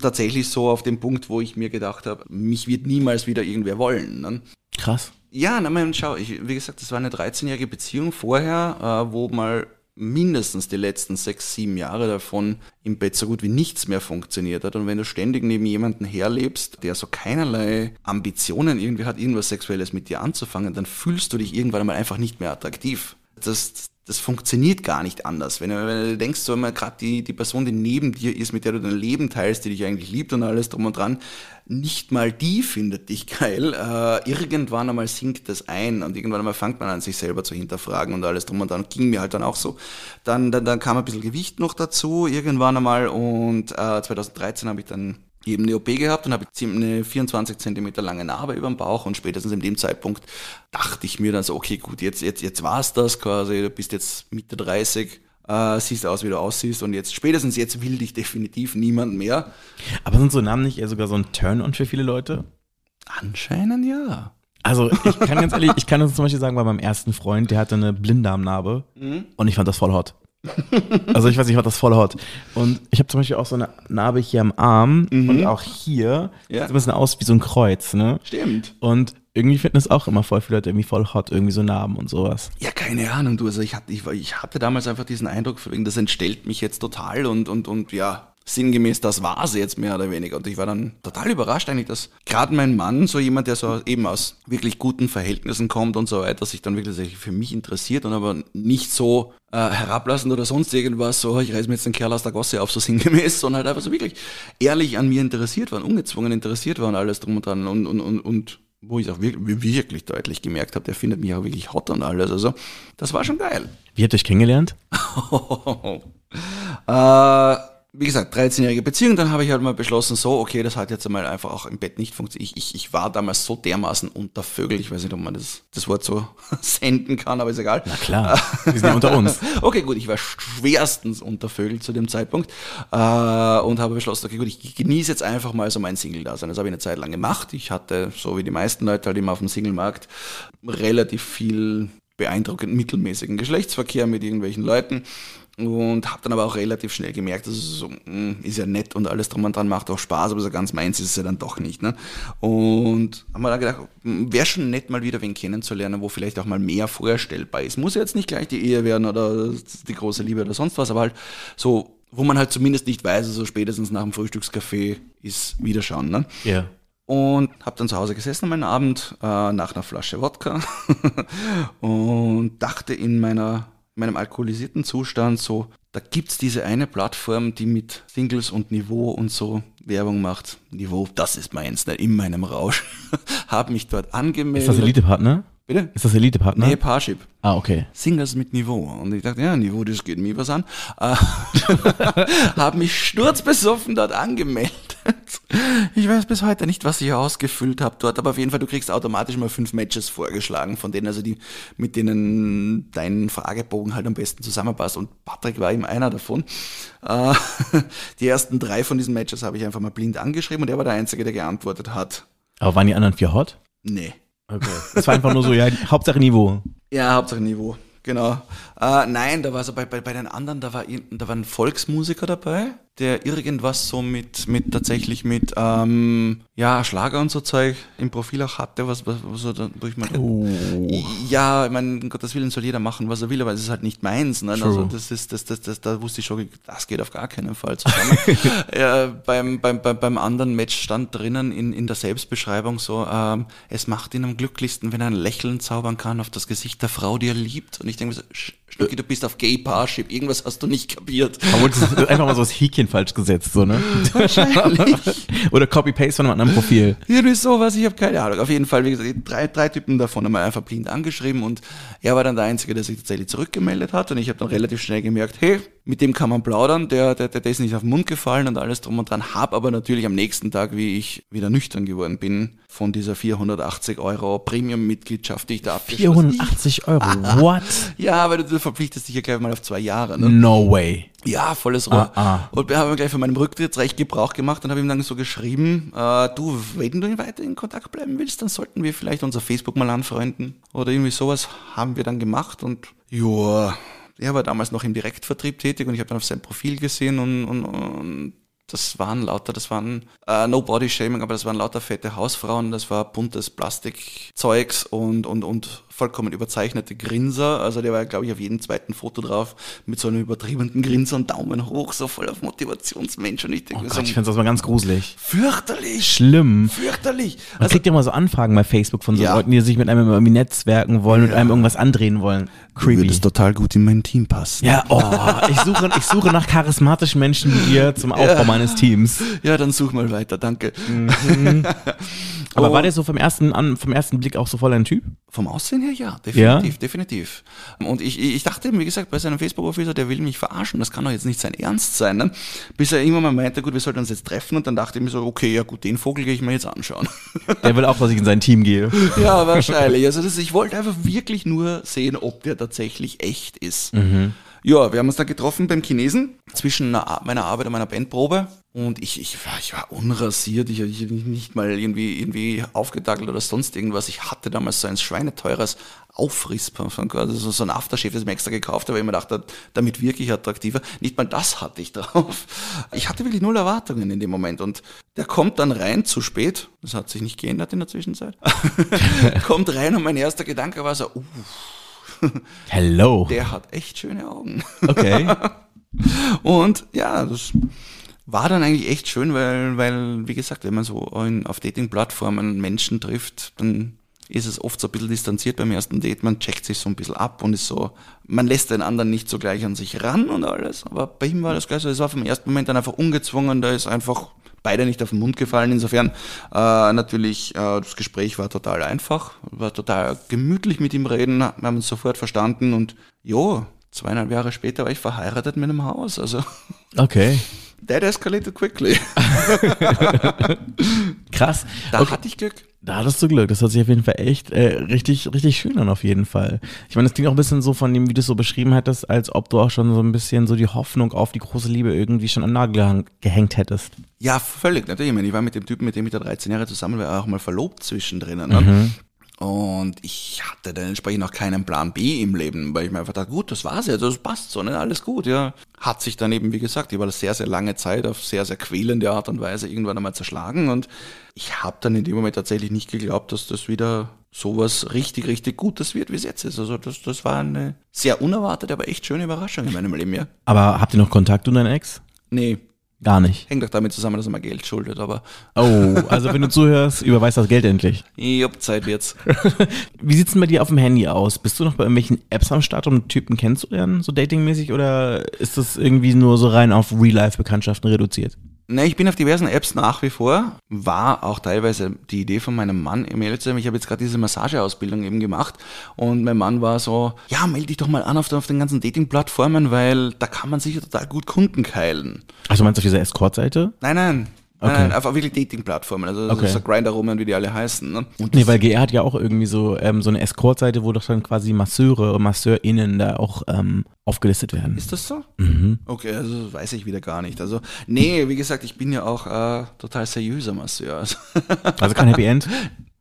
S4: tatsächlich so auf dem Punkt, wo ich mir gedacht habe, mich wird niemals wieder irgendwer wollen. Ne?
S3: Krass.
S4: Ja, na, man, schau, ich, wie gesagt, das war eine 13-jährige Beziehung vorher, äh, wo mal mindestens die letzten sechs, sieben Jahre davon im Bett so gut wie nichts mehr funktioniert hat. Und wenn du ständig neben jemanden herlebst, der so keinerlei Ambitionen irgendwie hat, irgendwas Sexuelles mit dir anzufangen, dann fühlst du dich irgendwann einmal einfach nicht mehr attraktiv. Das, das funktioniert gar nicht anders. Wenn du, wenn du denkst, so immer gerade die, die Person, die neben dir ist, mit der du dein Leben teilst, die dich eigentlich liebt und alles drum und dran, nicht mal die findet dich geil. Äh, irgendwann einmal sinkt das ein und irgendwann einmal fängt man an, sich selber zu hinterfragen und alles drum und dran. Ging mir halt dann auch so. Dann, dann, dann kam ein bisschen Gewicht noch dazu, irgendwann einmal und äh, 2013 habe ich dann eben eine OP gehabt und habe eine 24 Zentimeter lange Narbe über dem Bauch und spätestens in dem Zeitpunkt dachte ich mir dann so, okay, gut, jetzt, jetzt, jetzt war's das quasi, du bist jetzt Mitte 30, äh, siehst aus, wie du aussiehst und jetzt, spätestens jetzt will dich definitiv niemand mehr.
S3: Aber sind so Namen nicht eher sogar so ein Turn-on für viele Leute?
S4: Anscheinend ja.
S3: Also ich kann ganz ehrlich, ich kann uns zum Beispiel sagen, bei meinem ersten Freund, der hatte eine Blinddarmnarbe
S4: Mhm.
S3: und ich fand das voll hot. Also ich weiß, ich fand das voll hot. Und ich habe zum Beispiel auch so eine Narbe hier am Arm und auch hier.
S4: Ja.
S3: Sieht ein bisschen aus wie so ein Kreuz, ne?
S4: Stimmt.
S3: Und irgendwie finden es auch immer voll viele Leute irgendwie voll hot, irgendwie so Narben und sowas.
S4: Ja, keine Ahnung, du. Also ich hatte, ich, ich hatte damals einfach diesen Eindruck, das entstellt mich jetzt total und, und, und ja, sinngemäß, das war sie jetzt mehr oder weniger. Und ich war dann total überrascht eigentlich, dass gerade mein Mann, so jemand, der so eben aus wirklich guten Verhältnissen kommt und so weiter, sich dann wirklich für mich interessiert und aber nicht so äh, herablassend oder sonst irgendwas, so ich reiß mir jetzt den Kerl aus der Gosse auf, so sinngemäß, sondern halt einfach so wirklich ehrlich an mir interessiert war, und ungezwungen interessiert war und alles drum und dran und, und, und, und wo ich auch wirklich, wirklich deutlich gemerkt habe, der findet mich auch wirklich hot und alles. Also, das war schon geil.
S3: Wie habt ihr euch kennengelernt?
S4: äh, wie gesagt, 13-jährige Beziehung, dann habe ich halt mal beschlossen, so, okay, das hat jetzt einmal einfach auch im Bett nicht funktioniert. Ich, ich, ich war damals so dermaßen unter Vögel, ich weiß nicht, ob man das, das Wort so senden kann, aber ist egal.
S3: Na klar, wir sind ja unter uns.
S4: Okay, gut, ich war schwerstens unter Vögel zu dem Zeitpunkt äh, und habe beschlossen, okay, gut, ich genieße jetzt einfach mal so mein Single-Dasein. Das habe ich eine Zeit lang gemacht. Ich hatte, so wie die meisten Leute halt immer auf dem Single-Markt, relativ viel beeindruckend mittelmäßigen Geschlechtsverkehr mit irgendwelchen Leuten und habe dann aber auch relativ schnell gemerkt, dass es so, mh, ist ja nett und alles drum und dran macht auch Spaß, aber so ganz meins ist es ja dann doch nicht. Ne? Und haben wir dann gedacht, wäre schon nett mal wieder wen kennenzulernen, wo vielleicht auch mal mehr vorstellbar ist. Muss ja jetzt nicht gleich die Ehe werden oder die große Liebe oder sonst was, aber halt so, wo man halt zumindest nicht weiß, also spätestens nach dem Frühstückscafé ist Wiederschauen. Ne?
S3: Ja.
S4: Und habe dann zu Hause gesessen meinem Abend äh, nach einer Flasche Wodka und dachte in meiner in meinem alkoholisierten Zustand so, da gibt's diese eine Plattform, die mit Singles und Niveau und so Werbung macht. Niveau, das ist meins, ne, in meinem Rausch. Hab mich dort
S3: Ist
S4: angemeldet.
S3: das Elite-Partner?
S4: Bitte?
S3: Ist das Elite-Partner?
S4: Nee, Parship.
S3: Ah, okay.
S4: Singles mit Niveau. Und ich dachte, ja, Niveau, das geht mir was an. Äh, habe mich sturzbesoffen dort angemeldet. Ich weiß bis heute nicht, was ich ausgefüllt habe dort, aber auf jeden Fall, du kriegst automatisch mal fünf Matches vorgeschlagen, von denen also die, mit denen dein Fragebogen halt am besten zusammenpasst. Und Patrick war eben einer davon. Äh, die ersten drei von diesen Matches habe ich einfach mal blind angeschrieben und er war der Einzige, der geantwortet hat.
S3: Aber waren die anderen vier hot?
S4: Nee.
S3: Okay. Das war einfach nur so, ja, Hauptsache Niveau.
S4: Ja, Hauptsache Niveau, genau. Äh, nein, da war so bei, bei, bei den anderen, da war, da war ein Volksmusiker dabei, der irgendwas so mit, mit tatsächlich mit, ähm, ja, Schlager und so Zeug im Profil auch hatte, was, was, was wo ich mal, ja, ich meine, um Gottes Willen soll jeder machen, was er will, aber es ist halt nicht meins, ne? Also das ist, das, das, das, da wusste ich schon, das geht auf gar keinen Fall zusammen. ja, beim, beim, beim, beim anderen Match stand drinnen in, in der Selbstbeschreibung so, ähm, es macht ihn am glücklichsten, wenn er ein Lächeln zaubern kann auf das Gesicht der Frau, die er liebt. Und ich denke mir so, Schnucki, du bist auf Gay Parship, irgendwas hast du nicht kapiert.
S3: Aber das ist einfach mal so das Häkchen falsch gesetzt, so, ne?
S4: Wahrscheinlich.
S3: Oder Copy-Paste von einem anderen Profil.
S4: Irgendwie sowas, ich habe keine Ahnung. Auf jeden Fall, wie gesagt, drei, drei Typen davon haben wir einfach blind angeschrieben und er war dann der Einzige, der sich tatsächlich zurückgemeldet hat und ich habe dann relativ schnell gemerkt, hey, mit dem kann man plaudern, der, der, der, der ist nicht auf den Mund gefallen und alles drum und dran, hab aber natürlich am nächsten Tag, wie ich wieder nüchtern geworden bin, von dieser 480 Euro Premium-Mitgliedschaft, die ich da abgeschlossen
S3: 480 Euro, what?
S4: Ja, weil du, verpflichtest dich ja gleich mal auf zwei Jahre. Ne?
S3: No way.
S4: Ja, volles Rohr.
S3: Ah, ah.
S4: Und wir haben gleich von meinem Rücktrittsrecht Gebrauch gemacht und habe ihm dann so geschrieben, äh, du, wenn du weiter in Kontakt bleiben willst, dann sollten wir vielleicht unser Facebook mal anfreunden. Oder irgendwie sowas haben wir dann gemacht und ja, er war damals noch im Direktvertrieb tätig und ich habe dann auf sein Profil gesehen und, und, und das waren lauter, das waren äh, no Body Shaming, aber das waren lauter fette Hausfrauen, das war buntes Plastikzeugs und, und, und vollkommen überzeichnete Grinser. Also der war, glaube ich, auf jedem zweiten Foto drauf mit so einem übertriebenen Grinser und Daumen hoch, so voll auf Motivationsmensch. Und ich denke
S3: Oh Gott,
S4: so,
S3: ich find's das mal ganz gruselig.
S4: fürchterlich,
S3: Schlimm.
S4: fürchterlich.
S3: Man
S4: Also,
S3: kriegt ja immer so Anfragen bei Facebook von so
S4: Ja.
S3: Leuten, die sich mit einem irgendwie netzwerken wollen und einem irgendwas andrehen wollen.
S4: du
S3: Creepy.
S4: würdest total gut in mein Team passen.
S3: Ja, oh, ich suche, ich suche nach charismatischen Menschen wie ihr zum Aufbau meines Teams.
S4: Ja, dann such mal weiter, danke.
S3: Aber
S4: Oh.
S3: war der so vom ersten, an, vom ersten Blick auch so voll ein Typ?
S4: Vom Aussehen her ja, definitiv, definitiv. Und ich, ich dachte eben, wie gesagt, bei seinem Facebook-Profil, der will mich verarschen, das kann doch jetzt nicht sein Ernst sein. Ne? Bis er irgendwann mal meinte, gut, wir sollten uns jetzt treffen und dann dachte ich mir so, okay, ja gut, den Vogel gehe ich mir jetzt anschauen.
S3: Der will auch, dass ich in sein Team gehe.
S4: ja, wahrscheinlich. Also das, ich wollte einfach wirklich nur sehen, ob der tatsächlich echt ist. Ja, wir haben uns da getroffen beim Chinesen zwischen einer- meiner Arbeit und meiner Bandprobe. Und ich, ich, war, ich war unrasiert, ich habe nicht mal irgendwie, irgendwie aufgedackelt oder sonst irgendwas. Ich hatte damals so ein schweineteures Auffrissparfum, also so ein Aftershave, das ich mir extra gekauft habe, weil ich mir dachte, damit wirklich attraktiver. Nicht mal das hatte ich drauf. Ich hatte wirklich null Erwartungen in dem Moment. Und der kommt dann rein, zu spät. Das hat sich nicht geändert in der Zwischenzeit. kommt rein und mein erster Gedanke war so, uh,
S3: Hello.
S4: der hat echt schöne Augen.
S3: Okay.
S4: Und ja, das war dann eigentlich echt schön, weil, weil wie gesagt, wenn man so in, auf Dating-Plattformen Menschen trifft, dann ist es oft so ein bisschen distanziert beim ersten Date. Man checkt sich so ein bisschen ab und ist so, man lässt den anderen nicht so gleich an sich ran und alles. Aber bei ihm war das gleich so, es war vom ersten Moment dann einfach ungezwungen, da ist einfach beide nicht auf den Mund gefallen. Insofern äh, natürlich, äh, das Gespräch war total einfach, war total gemütlich mit ihm reden, wir haben uns sofort verstanden und jo, zweieinhalb Jahre später war ich verheiratet mit einem Haus. Also
S3: Okay.
S4: that escalated quickly.
S3: Krass.
S4: Da
S3: Okay.
S4: hatte ich Glück.
S3: Da hattest du Glück. Das hört sich auf jeden Fall echt äh, richtig, richtig schön an, auf jeden Fall. Ich meine, das klingt auch ein bisschen so von dem, wie du es so beschrieben hattest, als ob du auch schon so ein bisschen so die Hoffnung auf die große Liebe irgendwie schon am Nagel gehängt hättest.
S4: Ja, völlig. Natürlich. Ich, meine, ich war mit dem Typen, mit dem ich da 13 Jahre zusammen war, auch mal verlobt zwischendrin. Ne? Und ich hatte dann entsprechend auch keinen Plan B im Leben, weil ich mir einfach dachte, gut, das war's jetzt, das passt so, ne? alles gut, ja. Hat sich dann eben, wie gesagt, über sehr, sehr lange Zeit auf sehr, sehr quälende Art und Weise irgendwann einmal zerschlagen und ich habe dann in dem Moment tatsächlich nicht geglaubt, dass das wieder sowas richtig, richtig Gutes wird, wie es jetzt ist. Also das, das war eine sehr unerwartete, aber echt schöne Überraschung in meinem Leben, ja.
S3: Aber habt ihr noch Kontakt, du und dein Ex?
S4: Nee,
S3: Gar nicht.
S4: hängt auch damit zusammen, dass er mir Geld schuldet, aber
S3: Oh, also wenn du zuhörst, überweis das Geld endlich.
S4: jupp, Zeit wird's.
S3: Wie sieht's denn bei dir auf dem Handy aus? Bist du noch bei irgendwelchen Apps am Start, um Typen kennenzulernen, so datingmäßig, oder ist das irgendwie nur so rein auf Real-Life-Bekanntschaften reduziert?
S4: Ne, ich bin auf diversen Apps nach wie vor. War auch teilweise die Idee von meinem Mann, um ehrlich zu sein, ich habe jetzt gerade diese Massageausbildung eben gemacht und mein Mann war so, ja, melde dich doch mal an auf, den- auf den ganzen Dating-Plattformen, weil da kann man sicher total gut Kunden keilen.
S3: Also meinst du auf dieser Escort-Seite?
S4: Nein, nein.
S3: Okay.
S4: Nein, einfach wirklich Dating-Plattformen, also
S3: Okay.
S4: so Grinder rum, wie die alle heißen. Ne? Und
S3: Nee, weil GR hat ja auch irgendwie so, ähm, so eine Escort-Seite, wo doch dann quasi Masseure und MasseurInnen da auch ähm, aufgelistet werden.
S4: Ist das so?
S3: Mhm.
S4: Okay, also das weiß ich wieder gar nicht. Also, nee, wie gesagt, ich bin ja auch äh, total seriöser Masseur. Also,
S3: Also kein Happy End?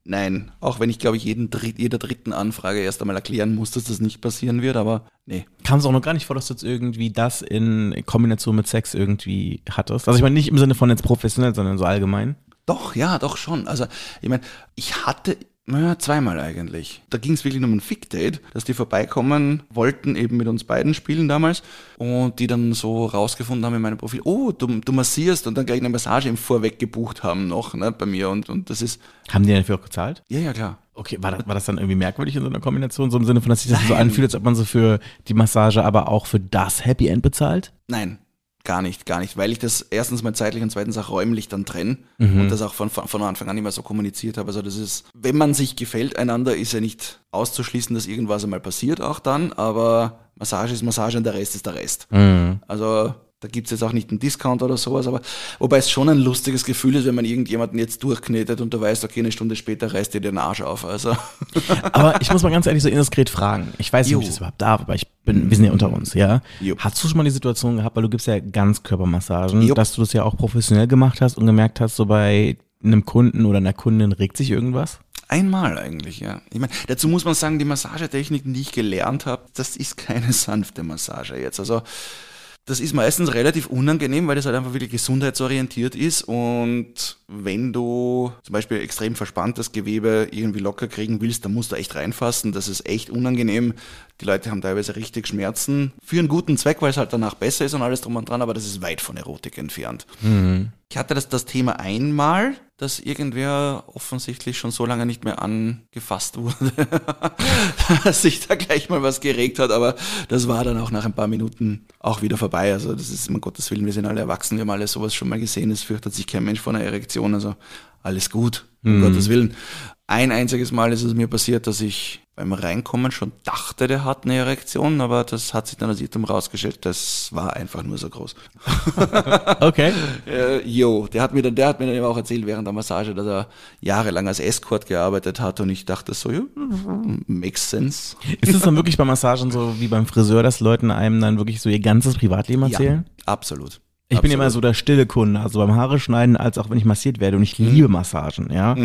S4: Nein, auch wenn ich, glaube ich, jeden Dritt, jeder dritten Anfrage erst einmal erklären muss, dass das nicht passieren wird, aber nee.
S3: Kam es auch noch gar nicht vor, dass du jetzt irgendwie das in Kombination mit Sex irgendwie hattest? Also ich meine nicht im Sinne von jetzt professionell, sondern so allgemein.
S4: Doch, ja, doch schon. Also, ich meine, ich hatte naja, zweimal eigentlich. Da ging es wirklich nur um ein Fick-Date, dass die vorbeikommen wollten, eben mit uns beiden spielen damals und die dann so rausgefunden haben in meinem Profil, oh, du, du massierst und dann gleich eine Massage im Vorweg gebucht haben noch ne, bei mir und, und das ist,
S3: Haben die dafür auch gezahlt?
S4: ja, ja, klar.
S3: Okay, war das, war das dann irgendwie merkwürdig in so einer Kombination, so im Sinne von, dass sich das so anfühlt, als ob man so für die Massage, aber auch für das Happy End bezahlt?
S4: Nein, gar nicht, gar nicht, weil ich das erstens mal zeitlich und zweitens auch räumlich dann trenne
S3: Mhm.
S4: und das auch von, von, von Anfang an immer so kommuniziert habe. Also das ist, wenn man sich gefällt einander, ist ja nicht auszuschließen, dass irgendwas einmal passiert auch dann, aber Massage ist Massage und der Rest ist der Rest.
S3: Mhm.
S4: Also da gibt's jetzt auch nicht einen Discount oder sowas, aber wobei es schon ein lustiges Gefühl ist, wenn man irgendjemanden jetzt durchknetet und du weißt, okay, eine Stunde später reißt dir den Arsch auf. Also
S3: Aber ich muss mal ganz ehrlich so indiskret fragen. Ich weiß nicht, ob ich das überhaupt darf, aber ich bin, wir sind ja unter uns, ja.
S4: Jo.
S3: Hast du schon mal die Situation gehabt, weil du gibst ja Ganzkörpermassagen,
S4: Jo.
S3: dass du das ja auch professionell gemacht hast und gemerkt hast, so bei einem Kunden oder einer Kundin regt sich irgendwas?
S4: Einmal eigentlich, ja. Ich meine, dazu muss man sagen, die Massagetechniken, die ich gelernt habe, das ist keine sanfte Massage jetzt. Also das ist meistens relativ unangenehm, weil das halt einfach wirklich gesundheitsorientiert ist. Und wenn du zum Beispiel extrem verspanntes Gewebe irgendwie locker kriegen willst, dann musst du echt reinfassen. Das ist echt unangenehm. Die Leute haben teilweise richtig Schmerzen. Für einen guten Zweck, weil es halt danach besser ist und alles drum und dran, aber das ist weit von Erotik entfernt.
S3: Mhm.
S4: Ich hatte das, das Thema einmal, dass irgendwer offensichtlich schon so lange nicht mehr angefasst wurde, dass sich da gleich mal was geregt hat, aber das war dann auch nach ein paar Minuten auch wieder vorbei. Also das ist, um Gottes Willen, wir sind alle erwachsen, wir haben alle sowas schon mal gesehen, es fürchtet sich kein Mensch vor einer Erektion, also alles gut, um Gottes Willen. Ein einziges Mal ist es mir passiert, dass ich beim Reinkommen schon dachte, der hat eine Erektion, aber das hat sich dann als Irrtum rausgestellt, das war einfach nur so groß.
S3: Okay.
S4: Äh, jo, der hat mir dann, der hat mir dann eben auch erzählt während der Massage, dass er jahrelang als Escort gearbeitet hat und ich dachte so, ja, makes sense.
S3: Ist es dann wirklich bei Massagen so wie beim Friseur, dass Leuten einem dann wirklich so ihr ganzes Privatleben erzählen?
S4: Ja, absolut.
S3: Ich bin
S4: absolut.
S3: immer so der stille Kunde, also beim Haare schneiden, als auch wenn ich massiert werde und ich
S4: Mhm.
S3: liebe Massagen, ja.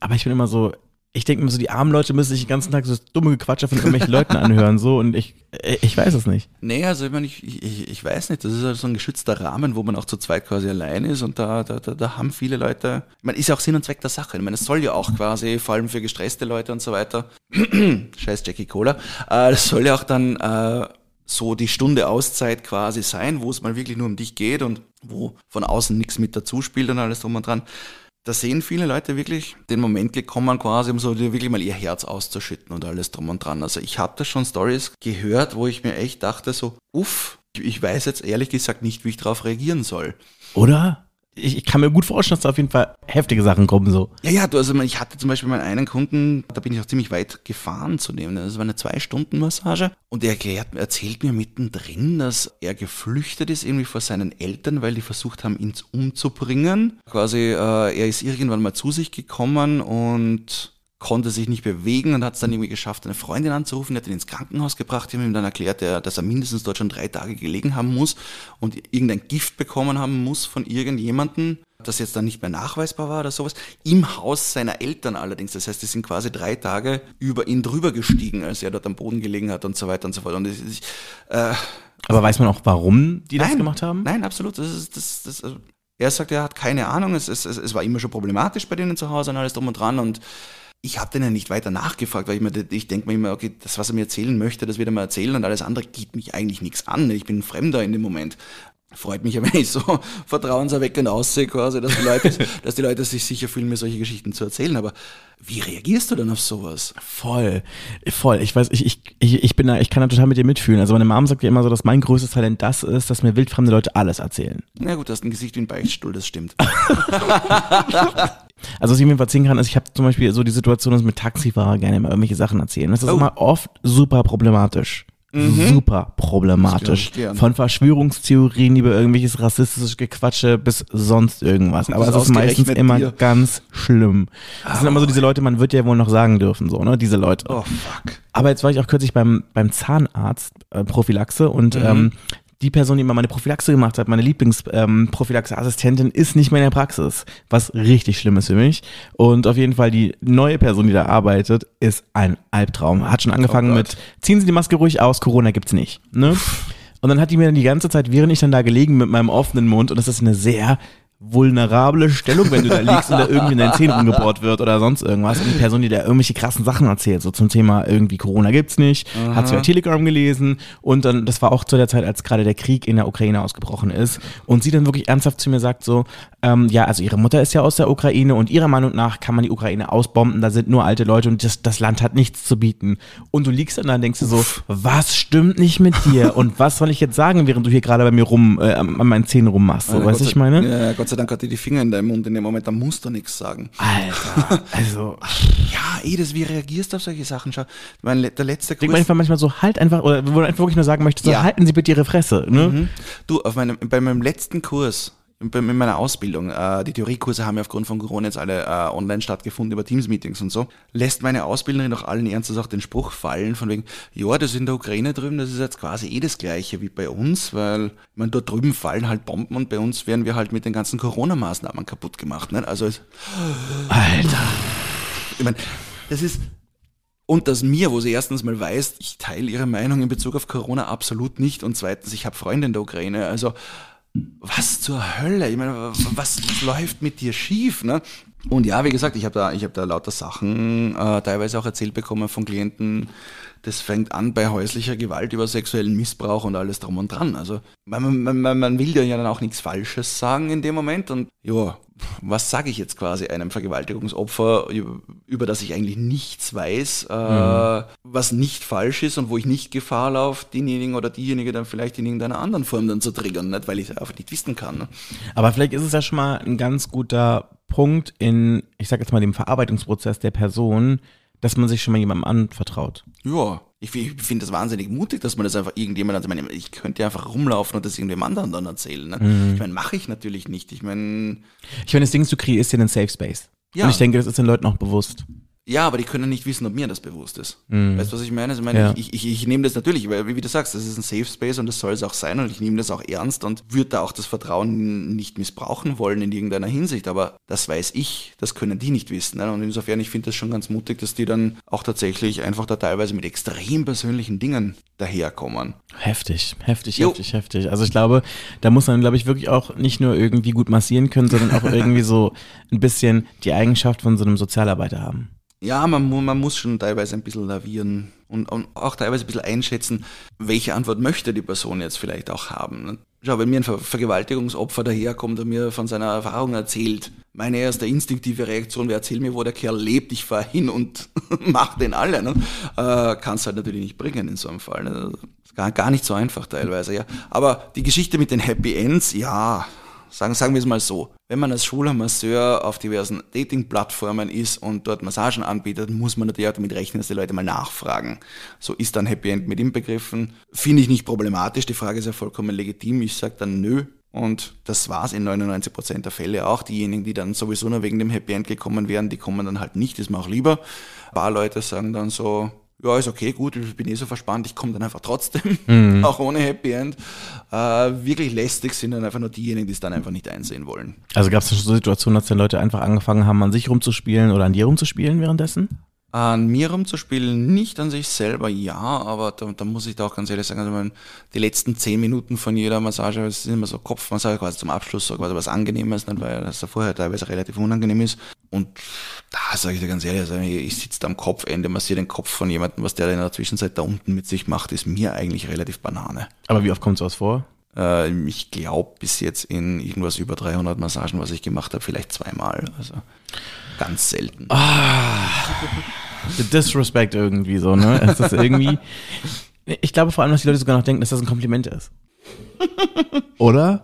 S3: Aber ich bin immer so, ich denke mir so, die armen Leute müssen sich den ganzen Tag so dumme Gequatsche von irgendwelchen Leuten anhören, so und ich, ich weiß es nicht.
S4: Nee, also ich, meine, ich, ich, ich weiß nicht, das ist halt so ein geschützter Rahmen, wo man auch zu zweit quasi allein ist und da, da, da, da haben viele Leute, ich meine, ist ja auch Sinn und Zweck der Sache. Ich meine, es soll ja auch quasi, vor allem für gestresste Leute und so weiter, scheiß Jackie Cola, äh, das soll ja auch dann äh, so die Stunde Auszeit quasi sein, wo es mal wirklich nur um dich geht und wo von außen nichts mit dazu spielt und alles drum und dran. Da sehen viele Leute wirklich den Moment gekommen, quasi, um so wirklich mal ihr Herz auszuschütten und alles drum und dran. Also ich habe da schon Stories gehört, wo ich mir echt dachte, so, uff, ich weiß jetzt ehrlich gesagt nicht, wie ich darauf reagieren soll.
S3: Oder? Ich, ich kann mir gut vorstellen, dass da auf jeden Fall heftige Sachen kommen, so.
S4: Ja, ja, du, also ich hatte zum Beispiel meinen einen Kunden, da bin ich auch ziemlich weit gefahren zu nehmen. Das war eine Zwei-Stunden-Massage. Und er erklärt, erzählt mir mittendrin, dass er geflüchtet ist irgendwie vor seinen Eltern, weil die versucht haben, ihn umzubringen. Quasi, äh, er ist irgendwann mal zu sich gekommen und konnte sich nicht bewegen und hat es dann irgendwie geschafft, eine Freundin anzurufen, die hat ihn ins Krankenhaus gebracht, die haben ihm dann erklärt, er- dass er mindestens dort schon drei Tage gelegen haben muss und irgendein Gift bekommen haben muss von irgendjemandem, das jetzt dann nicht mehr nachweisbar war oder sowas, im Haus seiner Eltern allerdings. Das heißt, die sind quasi drei Tage über ihn drüber gestiegen, als er dort am Boden gelegen hat und so weiter und so fort. Und ich, ich, äh,
S3: Aber weiß man auch, warum die das
S4: Nein,
S3: gemacht haben?
S4: Nein, absolut. Das ist, das, das, also er sagt, er hat keine Ahnung. Es, es, es, es war immer schon problematisch bei denen zu Hause und alles drum und dran. Und ich habe denen nicht weiter nachgefragt, weil ich mir, ich denke mir immer, okay, das, was er mir erzählen möchte, das wird er mir erzählen und alles andere geht mich eigentlich nichts an. Ich bin ein Fremder in dem Moment. Freut mich ja, wenn ich so vertrauenserweckend aussehe, quasi, dass die, Leute, dass die Leute sich sicher fühlen, mir solche Geschichten zu erzählen. Aber wie reagierst du dann auf sowas?
S3: Voll, voll. Ich weiß, ich, ich, ich, ich bin da, ich kann da total mit dir mitfühlen. Also meine Mom sagt ja immer so, dass mein größtes Talent das ist, dass mir wildfremde Leute alles erzählen.
S4: Na gut, du hast ein Gesicht wie ein Beichtstuhl, das stimmt.
S3: Also was ich mir erzählen kann, ist, ich habe zum Beispiel so die Situation, dass mit Taxifahrer gerne immer irgendwelche Sachen erzählen. Das ist
S4: Oh.
S3: immer oft super problematisch. Super
S4: Das
S3: problematisch. Von Verschwörungstheorien über irgendwelches rassistisches Gequatsche bis sonst irgendwas. Aber
S4: das
S3: es ist meistens immer
S4: dir.
S3: ganz schlimm. Das sind immer so diese Leute, man wird ja wohl noch sagen dürfen, so, ne? Diese Leute.
S4: Oh, fuck.
S3: Aber jetzt war ich auch kürzlich beim, beim Zahnarzt, äh, Prophylaxe, und ähm, die Person, die immer meine Prophylaxe gemacht hat, meine Lieblingsprophylaxe-Assistentin, ist nicht mehr in der Praxis, was richtig schlimm ist für mich. Und auf jeden Fall die neue Person, die da arbeitet, ist ein Albtraum. Hat schon angefangen
S4: Oh
S3: mit, ziehen Sie die Maske ruhig aus, Corona gibt's nicht. Ne? Und dann hat die mir dann die ganze Zeit, während ich dann da gelegen mit meinem offenen Mund, und das ist eine sehr vulnerable Stellung, wenn du da liegst und da irgendwie in deinen Zähnen rumgebohrt wird oder sonst irgendwas. Und die Person, die da irgendwelche krassen Sachen erzählt, so zum Thema irgendwie Corona gibt's nicht, hat zwar Telegram gelesen und dann, das war auch zu der Zeit, als gerade der Krieg in der Ukraine ausgebrochen ist. Und sie dann wirklich ernsthaft zu mir sagt so, ähm, ja, also ihre Mutter ist ja aus der Ukraine und ihrer Meinung nach kann man die Ukraine ausbomben, da sind nur alte Leute und das, das Land hat nichts zu bieten. Und du liegst dann da und denkst du so, was stimmt nicht mit dir? Und was soll ich jetzt sagen, während du hier gerade bei mir rum, äh, an meinen Zähnen rummachst? So,
S4: Ja,
S3: weißt du, ich meine?
S4: Ja, Gott sei Dank hat die die Finger in deinem Mund in dem Moment, da musst du nichts sagen.
S3: Alter, also,
S4: Ja, Edith, wie reagierst du auf solche Sachen? Schau, mein, der letzte Kurs,
S3: manchmal manchmal so, halt einfach, oder wo du einfach wirklich nur sagen möchtest, so,
S4: Ja.
S3: halten Sie bitte Ihre Fresse, ne?
S4: Mhm. du, auf meinem, bei meinem letzten Kurs, in meiner Ausbildung, äh, die Theoriekurse haben ja aufgrund von Corona jetzt alle äh, online stattgefunden über Teams-Meetings und so, lässt meine Ausbilderin auch allen Ernstes auch den Spruch fallen von wegen, ja, das in der Ukraine drüben, das ist jetzt quasi eh das Gleiche wie bei uns, weil, ich meine, dort drüben fallen halt Bomben und bei uns werden wir halt mit den ganzen Corona-Maßnahmen kaputt gemacht, ne? Also, es-
S3: Alter.
S4: ich meine, das ist, Und dass mir, wo sie erstens mal weiß, ich teile ihre Meinung in Bezug auf Corona absolut nicht und zweitens, ich habe Freunde in der Ukraine. Also was zur Hölle? Ich meine, was, läuft mit dir schief? Ne? Und ja, wie gesagt, ich habe da, hab da lauter Sachen äh, teilweise auch erzählt bekommen von Klienten. Das fängt an bei häuslicher Gewalt über sexuellen Missbrauch und alles drum und dran. Also man, man, man, man will ja dann auch nichts Falsches sagen in dem Moment. Und ja, was sage ich jetzt quasi einem Vergewaltigungsopfer, über das ich eigentlich nichts weiß, äh, mhm. was nicht falsch ist und wo ich nicht Gefahr laufe, denjenigen oder diejenige dann vielleicht in irgendeiner anderen Form dann zu triggern, nicht weil ich es einfach nicht wissen kann. Ne?
S3: Aber vielleicht ist es ja schon mal ein ganz guter Punkt in, ich sag jetzt mal, dem Verarbeitungsprozess der Person, dass man sich schon mal jemandem anvertraut.
S4: Ja, ich, finde das wahnsinnig mutig, dass man das einfach irgendjemand, also ich, meine, ich könnte ja einfach rumlaufen und das irgendwem anderen dann erzählen. Ne? Mhm. Ich meine, mache ich natürlich nicht. Ich meine.
S3: Ich meine, das Ding ist, du kreierst dir einen Safe Space. Ja. Und ich denke, das ist den Leuten auch bewusst.
S4: Ja, aber die können nicht wissen, ob mir das bewusst ist. Mhm. Weißt du, was ich meine? Also ich, meine ja. ich, ich, ich, nehme das natürlich, weil wie du sagst, das ist ein Safe Space und das soll es auch sein und ich nehme das auch ernst und würde da auch das Vertrauen nicht missbrauchen wollen in irgendeiner Hinsicht. Aber das weiß ich, das können die nicht wissen. Ne? Und insofern, ich finde das schon ganz mutig, dass die dann auch tatsächlich einfach da teilweise mit extrem persönlichen Dingen daherkommen.
S3: Heftig, heftig, jo. heftig, heftig. Also ich glaube, da muss man, glaube ich, wirklich auch nicht nur irgendwie gut massieren können, sondern auch irgendwie so ein bisschen die Eigenschaft von so einem Sozialarbeiter haben.
S4: Ja, man, man muss schon teilweise ein bisschen lavieren und, und, auch teilweise ein bisschen einschätzen, welche Antwort möchte die Person jetzt vielleicht auch haben. Ne? Schau, wenn mir ein Ver Vergewaltigungsopfer daherkommt und mir von seiner Erfahrung erzählt, meine erste instinktive Reaktion wäre, erzähl mir, wo der Kerl lebt, ich fahr hin und mach den alle. Ne? Äh, Kann es halt natürlich nicht bringen in so einem Fall. Ne? Gar, gar nicht so einfach teilweise, ja. Aber die Geschichte mit den Happy Ends, ja, Sagen, sagen wir es mal so. Wenn man als schwuler Masseur auf diversen Dating-Plattformen ist und dort Massagen anbietet, muss man natürlich auch damit rechnen, dass die Leute mal nachfragen. So ist dann Happy End mit inbegriffen. Finde ich nicht problematisch. Die Frage ist ja vollkommen legitim. Ich sage dann nö. Und das war es in 99% der Fälle auch. Diejenigen, die dann sowieso nur wegen dem Happy End gekommen wären, die kommen dann halt nicht. ist mir auch lieber. Ein paar Leute sagen dann so, ja, ist okay, gut, ich bin eh so verspannt, ich komme dann einfach trotzdem, mhm. auch ohne Happy End. Äh, wirklich lästig sind dann einfach nur diejenigen, die es dann einfach nicht einsehen wollen.
S3: Also gab es schon so Situationen, dass die Leute einfach angefangen haben, an sich rumzuspielen oder an dir rumzuspielen währenddessen?
S4: An mir rumzuspielen, nicht an sich selber, ja, aber da, da muss ich da auch ganz ehrlich sagen, also die letzten zehn Minuten von jeder Massage, das ist immer so Kopfmassage, quasi zum Abschluss, so quasi was Angenehmes, nicht, weil das ja vorher teilweise relativ unangenehm ist. Und da sage ich dir ganz ehrlich, also ich sitze da am Kopfende, massiere den Kopf von jemandem, was der in der Zwischenzeit da unten mit sich macht, ist mir eigentlich relativ Banane.
S3: Aber wie oft kommt sowas vor?
S4: Äh, ich glaube bis jetzt in irgendwas über 300 Massagen, was ich gemacht habe, vielleicht zweimal. Also ganz selten.
S3: Ah, Disrespect irgendwie so, ne? Es ist irgendwie. Ich glaube vor allem, dass die Leute sogar noch denken, dass das ein Kompliment ist. Oder?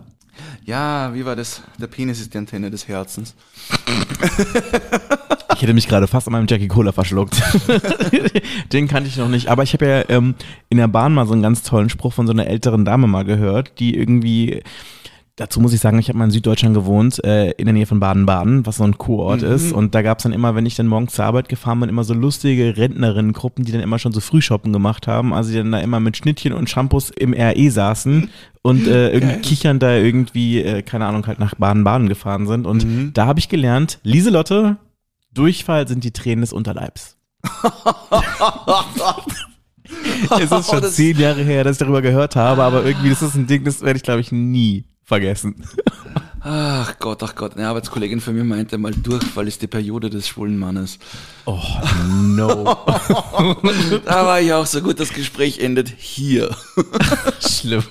S4: Ja, wie war das? Der Penis ist die Antenne des Herzens.
S3: Ich hätte mich gerade fast an meinem Jackie Cola verschluckt. Den kannte ich noch nicht. Aber ich habe ja ähm, in der Bahn mal so einen ganz tollen Spruch von so einer älteren Dame mal gehört, die irgendwie Dazu muss ich sagen, ich habe mal in Süddeutschland gewohnt, äh, in der Nähe von Baden-Baden, was so ein Kurort mhm. ist. Und da gab es dann immer, wenn ich dann morgens zur Arbeit gefahren bin, immer so lustige Rentnerinnengruppen, die dann immer schon so Frühshoppen gemacht haben. Also die dann da immer mit Schnittchen und Shampoos im RE saßen und äh, irgendwie Geil. kichern da irgendwie, äh, keine Ahnung, halt nach Baden-Baden gefahren sind. Und mhm. da habe ich gelernt, Lieselotte, Durchfall sind die Tränen des Unterleibs. es ist schon oh, zehn Jahre her, dass ich darüber gehört habe, aber irgendwie, das ist ein Ding, das werde ich, glaube ich, nie vergessen.
S4: Ach Gott, ach Gott. Eine Arbeitskollegin von mir meinte mal, Durchfall ist die Periode des schwulen Mannes.
S3: Oh, no.
S4: da war ich auch so gut, das Gespräch endet hier.
S3: Schlimm.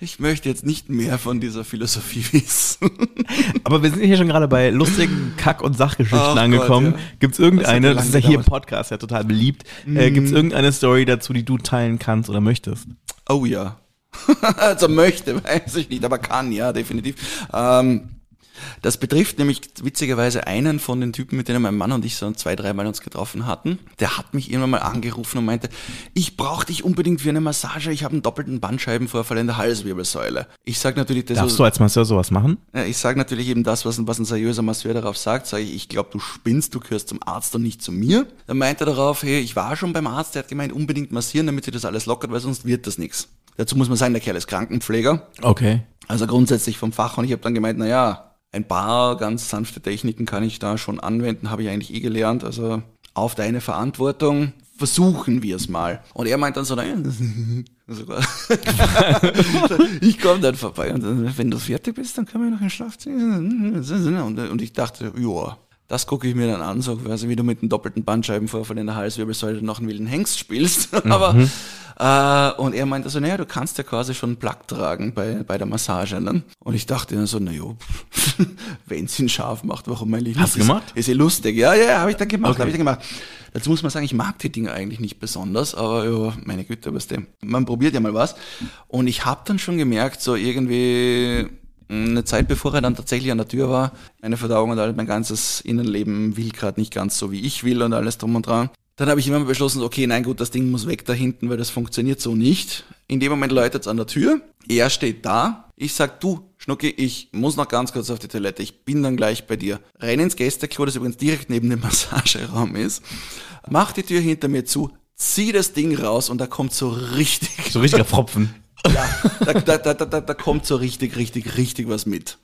S4: Ich möchte jetzt nicht mehr von dieser Philosophie wissen.
S3: Aber wir sind hier schon gerade bei lustigen Kack- und Sachgeschichten oh angekommen. Gott, ja. Gibt es irgendeine, das, das ist ja hier im Podcast ja total beliebt, mm. äh, gibt es irgendeine Story dazu, die du teilen kannst oder möchtest?
S4: Oh ja. also möchte, weiß ich nicht, aber kann, ja, definitiv. Ähm, das betrifft nämlich witzigerweise einen von den Typen, mit denen mein Mann und ich so zwei, dreimal uns getroffen hatten. Der hat mich irgendwann mal angerufen und meinte, ich brauche dich unbedingt für eine Massage, ich habe einen doppelten Bandscheibenvorfall in der Halswirbelsäule. Ich sage natürlich...
S3: Das Darfst du als Masseur sowas machen?
S4: Ich sage natürlich eben das, was, was ein seriöser Masseur darauf sagt. Sage ich, ich glaube, du spinnst, du gehörst zum Arzt und nicht zu mir. Dann meinte er darauf, hey, ich war schon beim Arzt, der hat gemeint, unbedingt massieren, damit sich das alles lockert, weil sonst wird das nichts. Dazu muss man sagen, der Kerl ist Krankenpfleger.
S3: Okay.
S4: Also grundsätzlich vom Fach und ich habe dann gemeint, naja, ein paar ganz sanfte Techniken kann ich da schon anwenden, habe ich eigentlich eh gelernt. Also auf deine Verantwortung, versuchen wir es mal. Und er meint dann so, naja, sogar. ich komme dann vorbei und dann, wenn du fertig bist, dann können wir noch in den Schlafzimmer. Und, und ich dachte, ja, das gucke ich mir dann an, so quasi wie du mit einem doppelten Bandscheibenvorfall in der Halswirbelsäule noch einen wilden Hengst spielst. Aber äh, und er meinte so, naja, du kannst ja quasi schon einen Plug tragen bei, bei der Massage. Ne? Und ich dachte dann so, naja, wenn es ihn scharf macht, warum mein Liebling?
S3: Hast du gemacht?
S4: Ist, ist eh lustig. Ja, ja, habe ich dann gemacht,
S3: Okay.
S4: habe ich dann gemacht. Dazu muss man sagen, ich mag die Dinge eigentlich nicht besonders, aber ja, meine Güte, weißt du, man probiert ja mal was. Und ich habe dann schon gemerkt, so irgendwie eine Zeit bevor er dann tatsächlich an der Tür war, meine Verdauung und alles, mein ganzes Innenleben will gerade nicht ganz so, wie ich will und alles drum und dran. Dann habe ich immer beschlossen, okay, nein, gut, das Ding muss weg da hinten, weil das funktioniert so nicht. In dem Moment läutet es an der Tür. Er steht da. Ich sag, du, Schnucki, ich muss noch ganz kurz auf die Toilette. Ich bin dann gleich bei dir. Renn ins Gästeklo, das übrigens direkt neben dem Massageraum ist. Mach die Tür hinter mir zu, zieh das Ding raus und da kommt so richtig
S3: So richtiger Pfropfen.
S4: ja, da, da, da, da, da kommt so richtig, richtig, richtig was mit.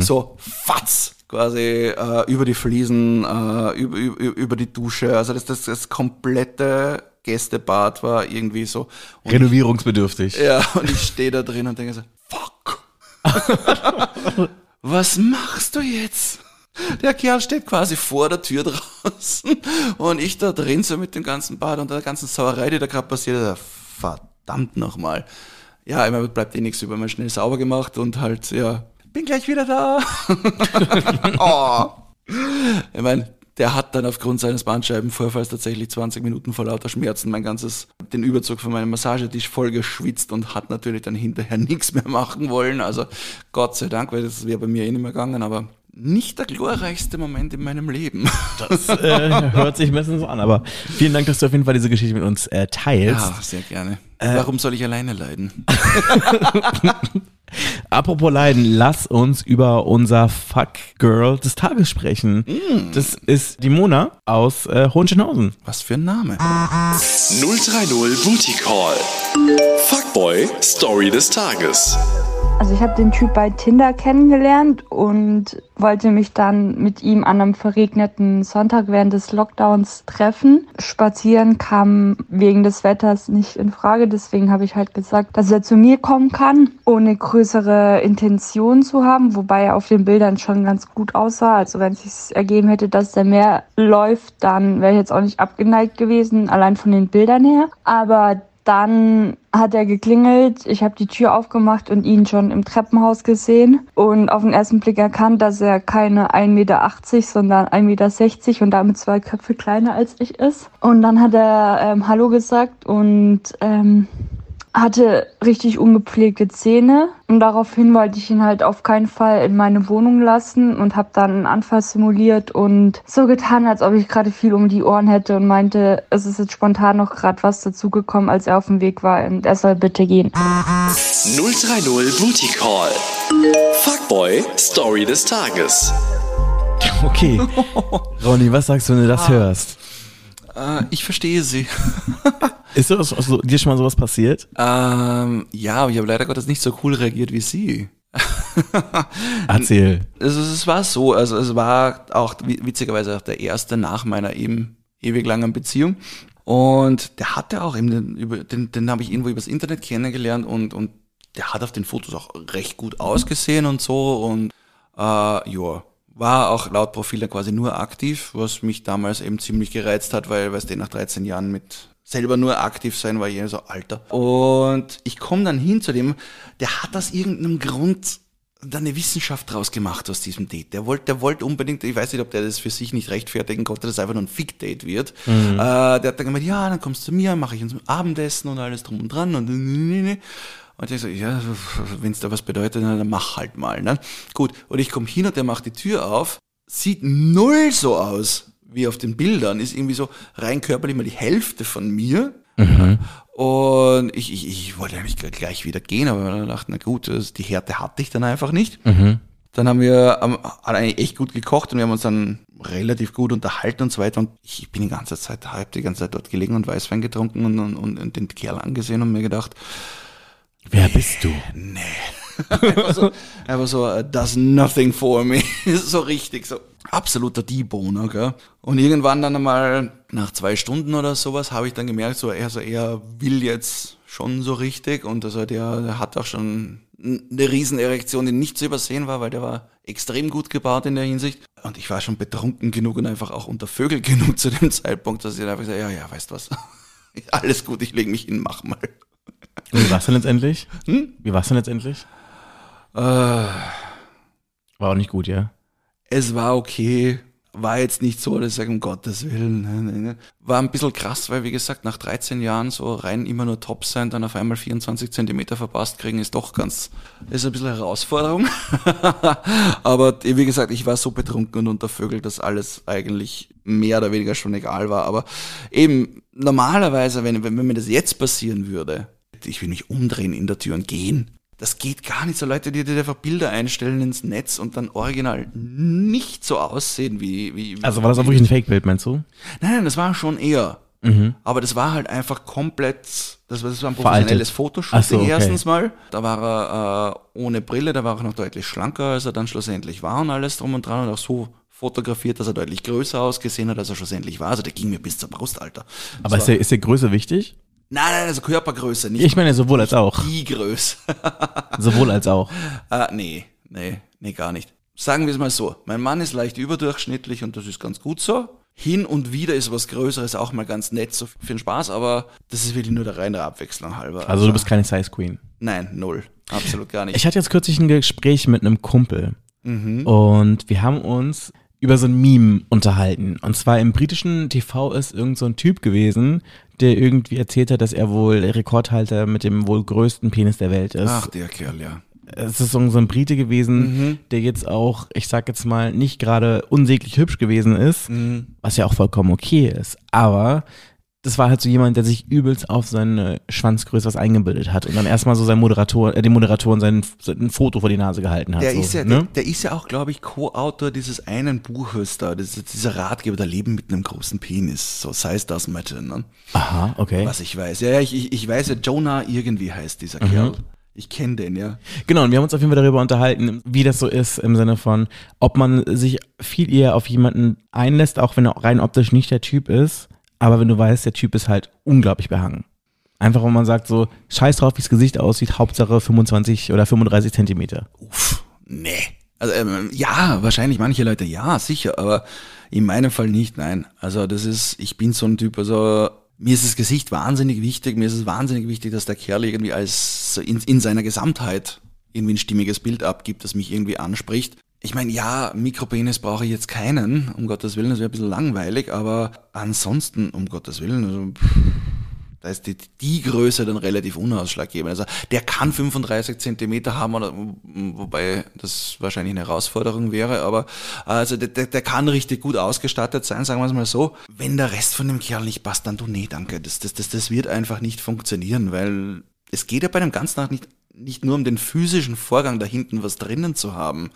S4: So, fatz, quasi äh, über die Fliesen, äh, über, über, über die Dusche. Also das, das, das komplette Gästebad war irgendwie so. Und
S3: Renovierungsbedürftig.
S4: ja, und ich stehe da drin und denke so, fuck. Was machst du jetzt? Der Kerl steht quasi vor der Tür draußen und ich da drin so mit dem ganzen Bad und der ganzen Sauerei, die da gerade passiert ist. Verdammt nochmal. Ja, immer bleibt eh nichts über, mal schnell sauber gemacht und halt, ja, bin gleich wieder da. oh. Ich meine, der hat dann aufgrund seines Bandscheibenvorfalls tatsächlich 20 Minuten vor lauter Schmerzen mein ganzes, den Überzug von meinem Massagetisch voll geschwitzt und hat natürlich dann hinterher nichts mehr machen wollen. Also Gott sei Dank, weil das wäre bei mir eh nicht mehr gegangen, aber nicht der glorreichste Moment in meinem Leben.
S3: Das äh, hört sich bisschen so an, aber vielen Dank, dass du auf jeden Fall diese Geschichte mit uns äh, teilst.
S4: Ja, sehr gerne. Warum soll ich alleine leiden?
S3: Apropos Leiden, lass uns über unser Fuck Girl des Tages sprechen. Das ist die Mona aus äh, Hohenschönhausen.
S4: Was für ein Name.
S2: 030 Booty Call. Fuckboy Story des Tages.
S5: Also ich habe den Typ bei Tinder kennengelernt und wollte mich dann mit ihm an einem verregneten Sonntag während des Lockdowns treffen. Spazieren kam wegen des Wetters nicht in Frage, deswegen habe ich halt gesagt, dass er zu mir kommen kann, ohne größere Intention zu haben, wobei er auf den Bildern schon ganz gut aussah. Also wenn es sich ergeben hätte, dass der mehr läuft, dann wäre ich jetzt auch nicht abgeneigt gewesen, allein von den Bildern her. Aber dann hat er geklingelt, ich habe die Tür aufgemacht und ihn schon im Treppenhaus gesehen und auf den ersten Blick erkannt, dass er keine 1,80 Meter, sondern 1,60 Meter und damit zwei Köpfe kleiner als ich ist. Und dann hat er ähm, Hallo gesagt und ähm, hatte richtig ungepflegte Zähne und daraufhin wollte ich ihn halt auf keinen Fall in meine Wohnung lassen und habe dann einen Anfall simuliert und so getan, als ob ich gerade viel um die Ohren hätte und meinte, es ist jetzt spontan noch gerade was dazugekommen, als er auf dem Weg war und er soll bitte gehen.
S2: 030 Booty Call. Fuckboy Story des Tages.
S3: Okay. Ronny, was sagst du, wenn du das hörst?
S4: Äh, ich verstehe sie.
S3: Ist sowas, also, dir schon mal sowas passiert?
S4: ähm, ja, aber ich habe leider Gottes nicht so cool reagiert wie sie.
S3: Erzähl.
S4: Also es war so, also es war auch wi- witzigerweise auch der erste nach meiner eben ewig langen Beziehung. Und der hatte auch eben, den, über- den, den habe ich irgendwo übers Internet kennengelernt und, und der hat auf den Fotos auch recht gut ausgesehen und so. Und äh, ja, war auch laut Profil dann quasi nur aktiv, was mich damals eben ziemlich gereizt hat, weil, weißt du, nach 13 Jahren mit selber nur aktiv sein war ich so alter. Und ich komme dann hin zu dem, der hat aus irgendeinem Grund da eine Wissenschaft draus gemacht aus diesem Date. Der wollte, der wollte unbedingt, ich weiß nicht, ob der das für sich nicht rechtfertigen konnte, dass es einfach nur ein Fick-Date wird. Äh, der hat dann gemeint, ja, dann kommst du zu mir, mache ich uns Abendessen und alles drum und dran und nee, nee, nee. Und ich so, ja, wenn es da was bedeutet, dann mach halt mal. Ne? Gut, und ich komme hin und der macht die Tür auf, sieht null so aus wie auf den Bildern, ist irgendwie so rein körperlich mal die Hälfte von mir. Und ich, ich, ich wollte eigentlich gleich wieder gehen, aber dann dachte, na gut, die Härte hatte ich dann einfach nicht. Dann haben wir hat eigentlich echt gut gekocht und wir haben uns dann relativ gut unterhalten und so weiter. Und ich bin die ganze Zeit, halb die ganze Zeit dort gelegen und Weißwein getrunken und, und, und den Kerl angesehen und mir gedacht,
S3: Wer bist du?
S4: einfach so, einfach so uh, does nothing for me. so richtig, so absoluter Deboner, gell? Und irgendwann dann einmal, nach zwei Stunden oder sowas, habe ich dann gemerkt, so er, so er will jetzt schon so richtig und also der, der hat auch schon eine Riesenerektion, die nicht zu übersehen war, weil der war extrem gut gebaut in der Hinsicht. Und ich war schon betrunken genug und einfach auch unter Vögel genug zu dem Zeitpunkt, dass ich dann einfach gesagt ja, ja, weißt was, alles gut, ich lege mich hin, mach mal.
S3: Und wie war's denn letztendlich? Hm? Wie war's denn letztendlich?
S4: Äh,
S3: War auch nicht gut, ja?
S4: es war okay, war jetzt nicht so, dass ich sage, um Gottes Willen. Ne, ne, ne. War ein bisschen krass, weil wie gesagt, nach 13 Jahren so rein immer nur top sein, dann auf einmal 24 Zentimeter verpasst kriegen, ist doch ganz, ist ein bisschen Herausforderung. Aber wie gesagt, ich war so betrunken und unter Vögel, dass alles eigentlich mehr oder weniger schon egal war. Aber eben normalerweise, wenn, wenn, wenn mir das jetzt passieren würde, ich will mich umdrehen in der Tür und gehen. Das geht gar nicht so. Leute, die, die einfach Bilder einstellen ins Netz und dann original nicht so aussehen wie. wie, wie
S3: Also war das auch wirklich ein Fake-Bild, meinst du?
S4: Nein, nein, das war schon eher. Aber das war halt einfach komplett, das war, das war ein professionelles. Fotoshooting
S3: so, okay.
S4: erstens mal. Da war er äh, ohne Brille, da war er noch deutlich schlanker, als er dann schlussendlich war und alles drum und dran und auch so fotografiert, dass er deutlich größer ausgesehen hat, als er schlussendlich war. Also der ging mir bis zur Brust, Alter.
S3: Aber ist der, ist der Größe wichtig?
S4: Nein, nein, also Körpergröße, nicht
S3: Ich meine sowohl als auch.
S4: die Größe.
S3: Sowohl als auch.
S4: Ah, nee, nee, nee, gar nicht. Sagen wir es mal so. Mein Mann ist leicht überdurchschnittlich und das ist ganz gut so. Hin und wieder ist was Größeres auch mal ganz nett, so für den Spaß, aber das ist wirklich nur der reine Abwechslung halber.
S3: Also du bist keine Size Queen.
S4: Nein, null. Absolut gar nicht.
S3: Ich hatte jetzt kürzlich ein Gespräch mit einem Kumpel und wir haben uns über so ein Meme unterhalten. Und zwar im britischen TV ist irgend so ein Typ gewesen, der irgendwie erzählt hat, dass er wohl Rekordhalter mit dem wohl größten Penis der Welt ist.
S4: Ach, der Kerl, ja.
S3: Es ist so so ein Brite gewesen, der jetzt auch, ich sag jetzt mal, nicht gerade unsäglich hübsch gewesen ist, was ja auch vollkommen okay ist. Aber das war halt so jemand, der sich übelst auf seine Schwanzgröße was eingebildet hat und dann erstmal so sein Moderator, äh, dem Moderatoren sein, sein Foto vor die Nase gehalten hat.
S4: Der,
S3: so,
S4: ist ja,
S3: ne?
S4: der, der ist ja auch, glaube ich, Co-Autor dieses einen Buches da, das ist dieser Ratgeber, der Leben mit einem großen Penis, so Size Does Matter, ne?
S3: Aha, okay.
S4: Was ich weiß. Ja, ja, ich, ich, ich weiß ja, Jonah irgendwie heißt dieser Kerl. Ich kenne den, ja.
S3: Genau, und wir haben uns auf jeden Fall darüber unterhalten, wie das so ist im Sinne von, ob man sich viel eher auf jemanden einlässt, auch wenn er rein optisch nicht der Typ ist, aber wenn du weißt, der Typ ist halt unglaublich behangen. Einfach, wenn man sagt so, scheiß drauf, wie das Gesicht aussieht, Hauptsache 25 oder 35 Zentimeter.
S4: Uff, nee. Also, ähm, ja, wahrscheinlich manche Leute ja, sicher, aber in meinem Fall nicht, nein. Also das ist, ich bin so ein Typ, also mir ist das Gesicht wahnsinnig wichtig, mir ist es wahnsinnig wichtig, dass der Kerl irgendwie als in, in seiner Gesamtheit irgendwie ein stimmiges Bild abgibt, das mich irgendwie anspricht. Ich meine, ja, Mikropenis brauche ich jetzt keinen, um Gottes Willen, das wäre ein bisschen langweilig, aber ansonsten, um Gottes Willen, also pff, da ist die, die Größe dann relativ unausschlaggebend. Also der kann 35 Zentimeter haben, wobei das wahrscheinlich eine Herausforderung wäre, aber also der, der, der kann richtig gut ausgestattet sein, sagen wir es mal so. Wenn der Rest von dem Kerl nicht passt, dann du nee, danke. Das, das, das, das wird einfach nicht funktionieren, weil es geht ja bei dem Ganzen auch nicht, nicht nur um den physischen Vorgang da hinten was drinnen zu haben.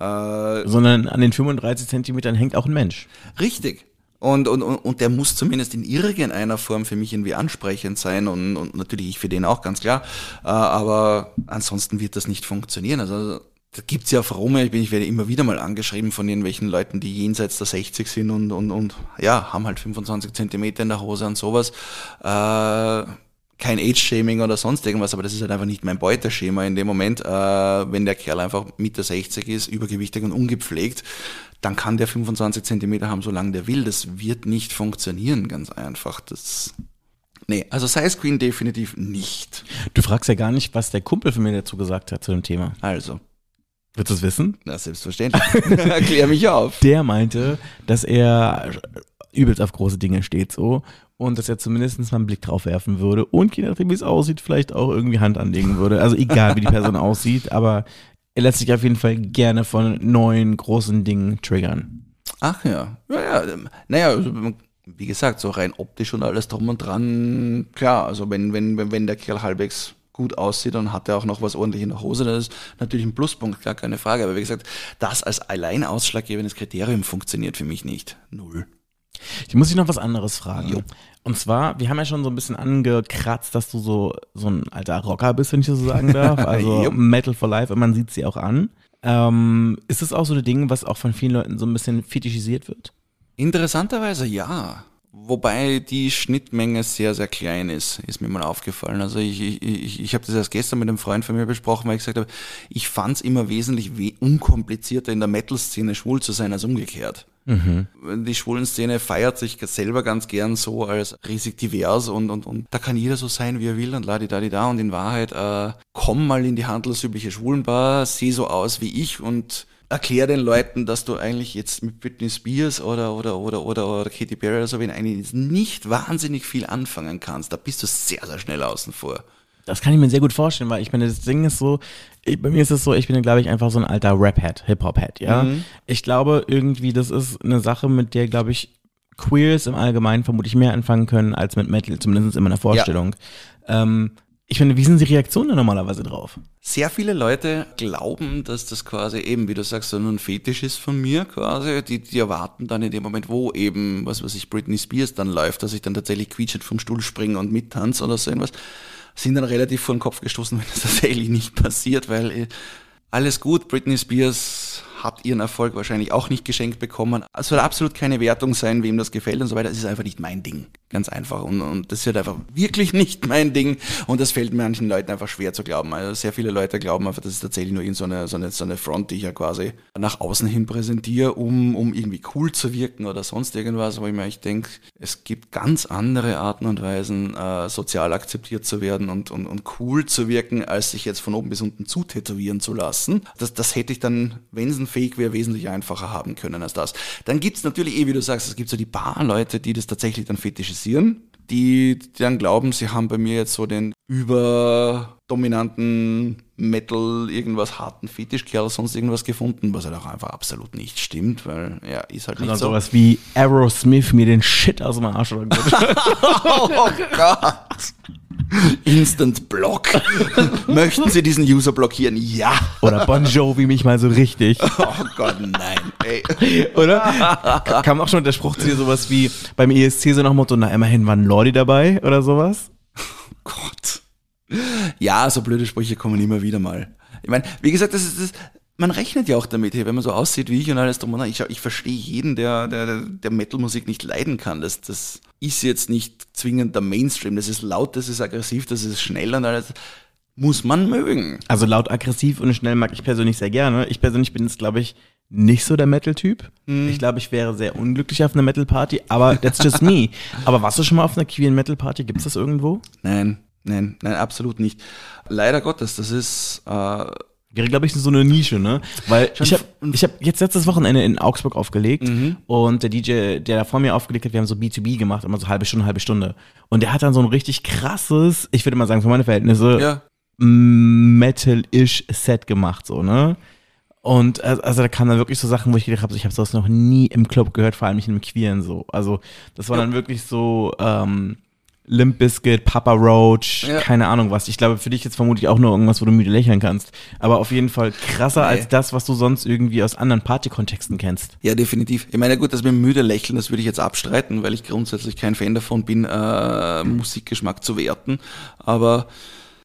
S4: Äh,
S3: Sondern an den 35 Zentimetern hängt auch ein Mensch.
S4: Richtig. Und, und, und und der muss zumindest in irgendeiner Form für mich irgendwie ansprechend sein und, und natürlich ich für den auch, ganz klar. Äh, aber ansonsten wird das nicht funktionieren. Also da gibt's ja Frome, ich, bin, ich werde immer wieder mal angeschrieben von irgendwelchen Leuten, die jenseits der 60 sind und, und, und ja, haben halt 25 Zentimeter in der Hose und sowas. Äh, kein Age-Shaming oder sonst irgendwas, aber das ist halt einfach nicht mein Beuteschema in dem Moment. Äh, wenn der Kerl einfach Mitte 60 ist, übergewichtig und ungepflegt, dann kann der 25 Zentimeter haben, solange der will. Das wird nicht funktionieren, ganz einfach. Das, nee, also Size Queen definitiv nicht.
S3: Du fragst ja gar nicht, was der Kumpel von mir dazu gesagt hat zu dem Thema.
S4: Also,
S3: Willst du es wissen?
S4: na selbstverständlich. Erklär mich auf.
S3: Der meinte, dass er übelst auf große Dinge steht so und dass er zumindest mal einen Blick drauf werfen würde und je nachdem, wie es aussieht, vielleicht auch irgendwie Hand anlegen würde. Also egal, wie die Person aussieht, aber er lässt sich auf jeden Fall gerne von neuen großen Dingen triggern.
S4: Ach ja. Ja, ja. ähm, Naja, also, wie gesagt, so rein optisch und alles drum und dran, klar, also wenn, wenn, wenn, der Kerl halbwegs gut aussieht und hat er auch noch was ordentlich in der Hose, das ist natürlich ein Pluspunkt, gar keine Frage. Aber wie gesagt, das als allein ausschlaggebendes Kriterium funktioniert für mich nicht. Null.
S3: Ich muss dich noch was anderes fragen. Und zwar, wir haben ja schon so ein bisschen angekratzt, dass du so, so ein alter Rocker bist, wenn ich das so sagen darf. Also. Metal for Life und man sieht sie auch an. Ähm, ist das auch so ein Ding, was auch von vielen Leuten so ein bisschen fetischisiert wird?
S4: Interessanterweise ja. Wobei die Schnittmenge sehr, sehr klein ist, ist mir mal aufgefallen. Also ich, ich, ich, ich habe das erst gestern mit einem Freund von mir besprochen, weil ich gesagt habe, ich fand es immer wesentlich we unkomplizierter in der Metal-Szene schwul zu sein als umgekehrt. Die schwulen Szene feiert sich selber ganz gern so als riesig divers und, und, und da kann jeder so sein, wie er will und ladi da da und in Wahrheit äh, komm mal in die handelsübliche Schwulenbar, seh so aus wie ich und erklär den Leuten, dass du eigentlich jetzt mit Britney Spears oder, oder, oder, oder, oder Katy Perry oder so, wenn eigentlich nicht wahnsinnig viel anfangen kannst, da bist du sehr, sehr schnell außen vor.
S3: Das kann ich mir sehr gut vorstellen, weil ich meine, das Ding ist so, ich, bei mir ist es so, ich bin, glaube ich, einfach so ein alter Rap-Head, Hip-Hop-Head, ja. Ich glaube irgendwie, das ist eine Sache, mit der, glaube ich, Queers im Allgemeinen vermutlich mehr anfangen können als mit Metal, zumindest in meiner Vorstellung. Ähm, ich finde, wie sind die Reaktionen da normalerweise drauf?
S4: Sehr viele Leute glauben, dass das quasi eben, wie du sagst, so ein Fetisch ist von mir quasi. Die, die erwarten dann in dem Moment, wo eben, was weiß ich, Britney Spears dann läuft, dass ich dann tatsächlich quietschend vom Stuhl springe und mittanze oder so irgendwas, sind dann relativ vor den Kopf gestoßen, wenn das tatsächlich nicht passiert, weil äh, alles gut, Britney Spears hat ihren Erfolg wahrscheinlich auch nicht geschenkt bekommen. Es soll absolut keine Wertung sein, wem das gefällt und so weiter. Es ist einfach nicht mein Ding. Ganz einfach. Und, und das wird einfach wirklich nicht mein Ding. Und das fällt manchen Leuten einfach schwer zu glauben. Also sehr viele Leute glauben einfach, das ist tatsächlich nur so eine, so eine, so eine Front, die ich ja quasi nach außen hin präsentiere, um, um irgendwie cool zu wirken oder sonst irgendwas. Wo ich mir echt denke, es gibt ganz andere Arten und Weisen, äh, sozial akzeptiert zu werden und, und, und cool zu wirken, als sich jetzt von oben bis unten zutätowieren zu lassen. Das, das hätte ich dann, wenn es ein Fake wäre, wesentlich einfacher haben können als das. Dann gibt's natürlich, eh, wie du sagst, es gibt so die paar Leute, die das tatsächlich dann fetischisieren, die, dann glauben, sie haben bei mir jetzt so den überdominanten Metal, irgendwas harten Fetischkerl, sonst irgendwas gefunden, was halt auch einfach absolut nicht stimmt, weil ja, ist halt nicht so.
S3: sowas wie Aerosmith mir den Shit aus dem Arsch oder
S4: Oh Gott. Instant Block. Möchten Sie diesen User blockieren? Ja.
S3: Oder Bon Jovi mich mal so richtig.
S4: Oh Gott, nein. Ey.
S3: Oder? Ka- Kam auch schon der Spruch zu dir sowas wie beim ESC so nach Motto, na immerhin war ein Lordi dabei oder sowas?
S4: Gott. Ja, so blöde Sprüche kommen immer wieder mal. Ich meine, wie gesagt, das ist das, man rechnet ja auch damit, hey, wenn man so aussieht wie ich und alles drum und dran. Ich, ich verstehe jeden, der, der, der Metal-Musik nicht leiden kann. Das, das ist jetzt nicht zwingend der Mainstream. Das ist laut, das ist aggressiv, das ist schnell und alles. Muss man mögen.
S3: Also laut aggressiv und schnell mag ich persönlich sehr gerne. Ich persönlich bin jetzt, glaube ich, nicht so der Metal-Typ. Ich glaube, ich wäre sehr unglücklich auf einer Metal-Party, aber that's just me. Aber warst du schon mal auf einer queeren Metal-Party? Gibt es das irgendwo?
S4: Nein, nein, nein, absolut nicht. Leider Gottes, das ist äh,
S3: glaube ich, so eine Nische, ne? Weil ich habe ich hab jetzt letztes Wochenende in Augsburg aufgelegt und der DJ, der da vor mir aufgelegt hat, wir haben so B2B gemacht, immer so halbe Stunde, halbe Stunde. Und der hat dann so ein richtig krasses, ich würde mal sagen, für meine Verhältnisse,
S4: ja.
S3: Metal-ish Set gemacht, so, ne? Und also also da kamen dann wirklich so Sachen, wo ich gedacht habe, ich habe sowas noch nie im Club gehört, vor allem nicht im Queeren so. Also das war
S4: Ja.
S3: dann wirklich so ähm, Limp Bizkit, Papa Roach,
S4: Ja.
S3: keine Ahnung was. Ich glaube, für dich jetzt vermutlich auch nur irgendwas, wo du müde lächeln kannst. Aber auf jeden Fall krasser
S4: Nee.
S3: als das, was du sonst irgendwie aus anderen Partykontexten kennst.
S4: Ja, definitiv. Ich meine, gut, das mit dem müde Lächeln, das würde ich jetzt abstreiten, weil ich grundsätzlich kein Fan davon bin, äh, Musikgeschmack zu werten. Aber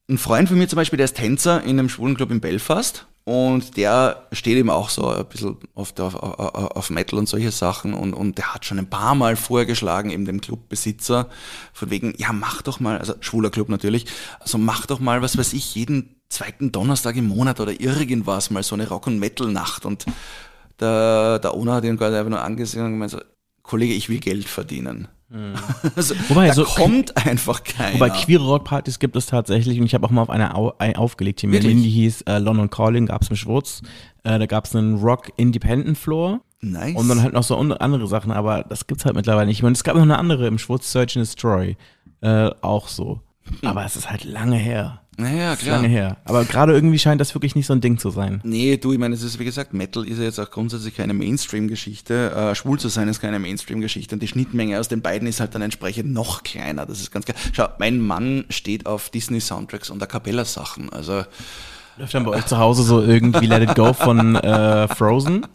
S4: ein Freund von mir zum Beispiel, der ist Tänzer in einem schwulen Club in Belfast und der steht eben auch so ein bisschen auf, auf, auf, Metal und solche Sachen und, und der hat schon ein paar Mal vorgeschlagen, eben dem Clubbesitzer, von wegen, ja, mach doch mal, also schwuler Club natürlich, also mach doch mal, was weiß ich, jeden zweiten Donnerstag im Monat oder irgendwas mal so eine Rock- und Metal-Nacht. Und der, der Owner hat ihn gerade einfach nur angesehen und gemeint so, Kollege, ich will Geld verdienen. also,
S3: Wobei,
S4: da
S3: so-
S4: kommt einfach keiner.
S3: Wobei queere Rockpartys gibt es tatsächlich und ich habe auch mal auf einer au aufgelegt hier in? Berlin, die hieß äh, London Calling, gab es im Schwurz. Äh, da gab es einen Rock Independent Floor.
S4: nice.
S3: Und dann halt noch so andere Sachen, aber das gibt's halt mittlerweile nicht. Und es gab noch eine andere im Schwurz Search and Destroy. Äh, auch so. Aber es ist halt lange her.
S4: Naja, klar.
S3: Lange her. Aber gerade irgendwie scheint das wirklich nicht so ein Ding zu sein.
S4: Nee, du, ich meine, es ist wie gesagt, Metal ist ja jetzt auch grundsätzlich keine Mainstream-Geschichte. Äh, schwul zu sein ist keine Mainstream-Geschichte und die Schnittmenge aus den beiden ist halt dann entsprechend noch kleiner. Das ist ganz klar. Schau, mein Mann steht auf Disney-Soundtracks und A Cappella-Sachen. Also
S3: Läuft dann bei euch zu Hause so irgendwie Let It Go von äh, Frozen?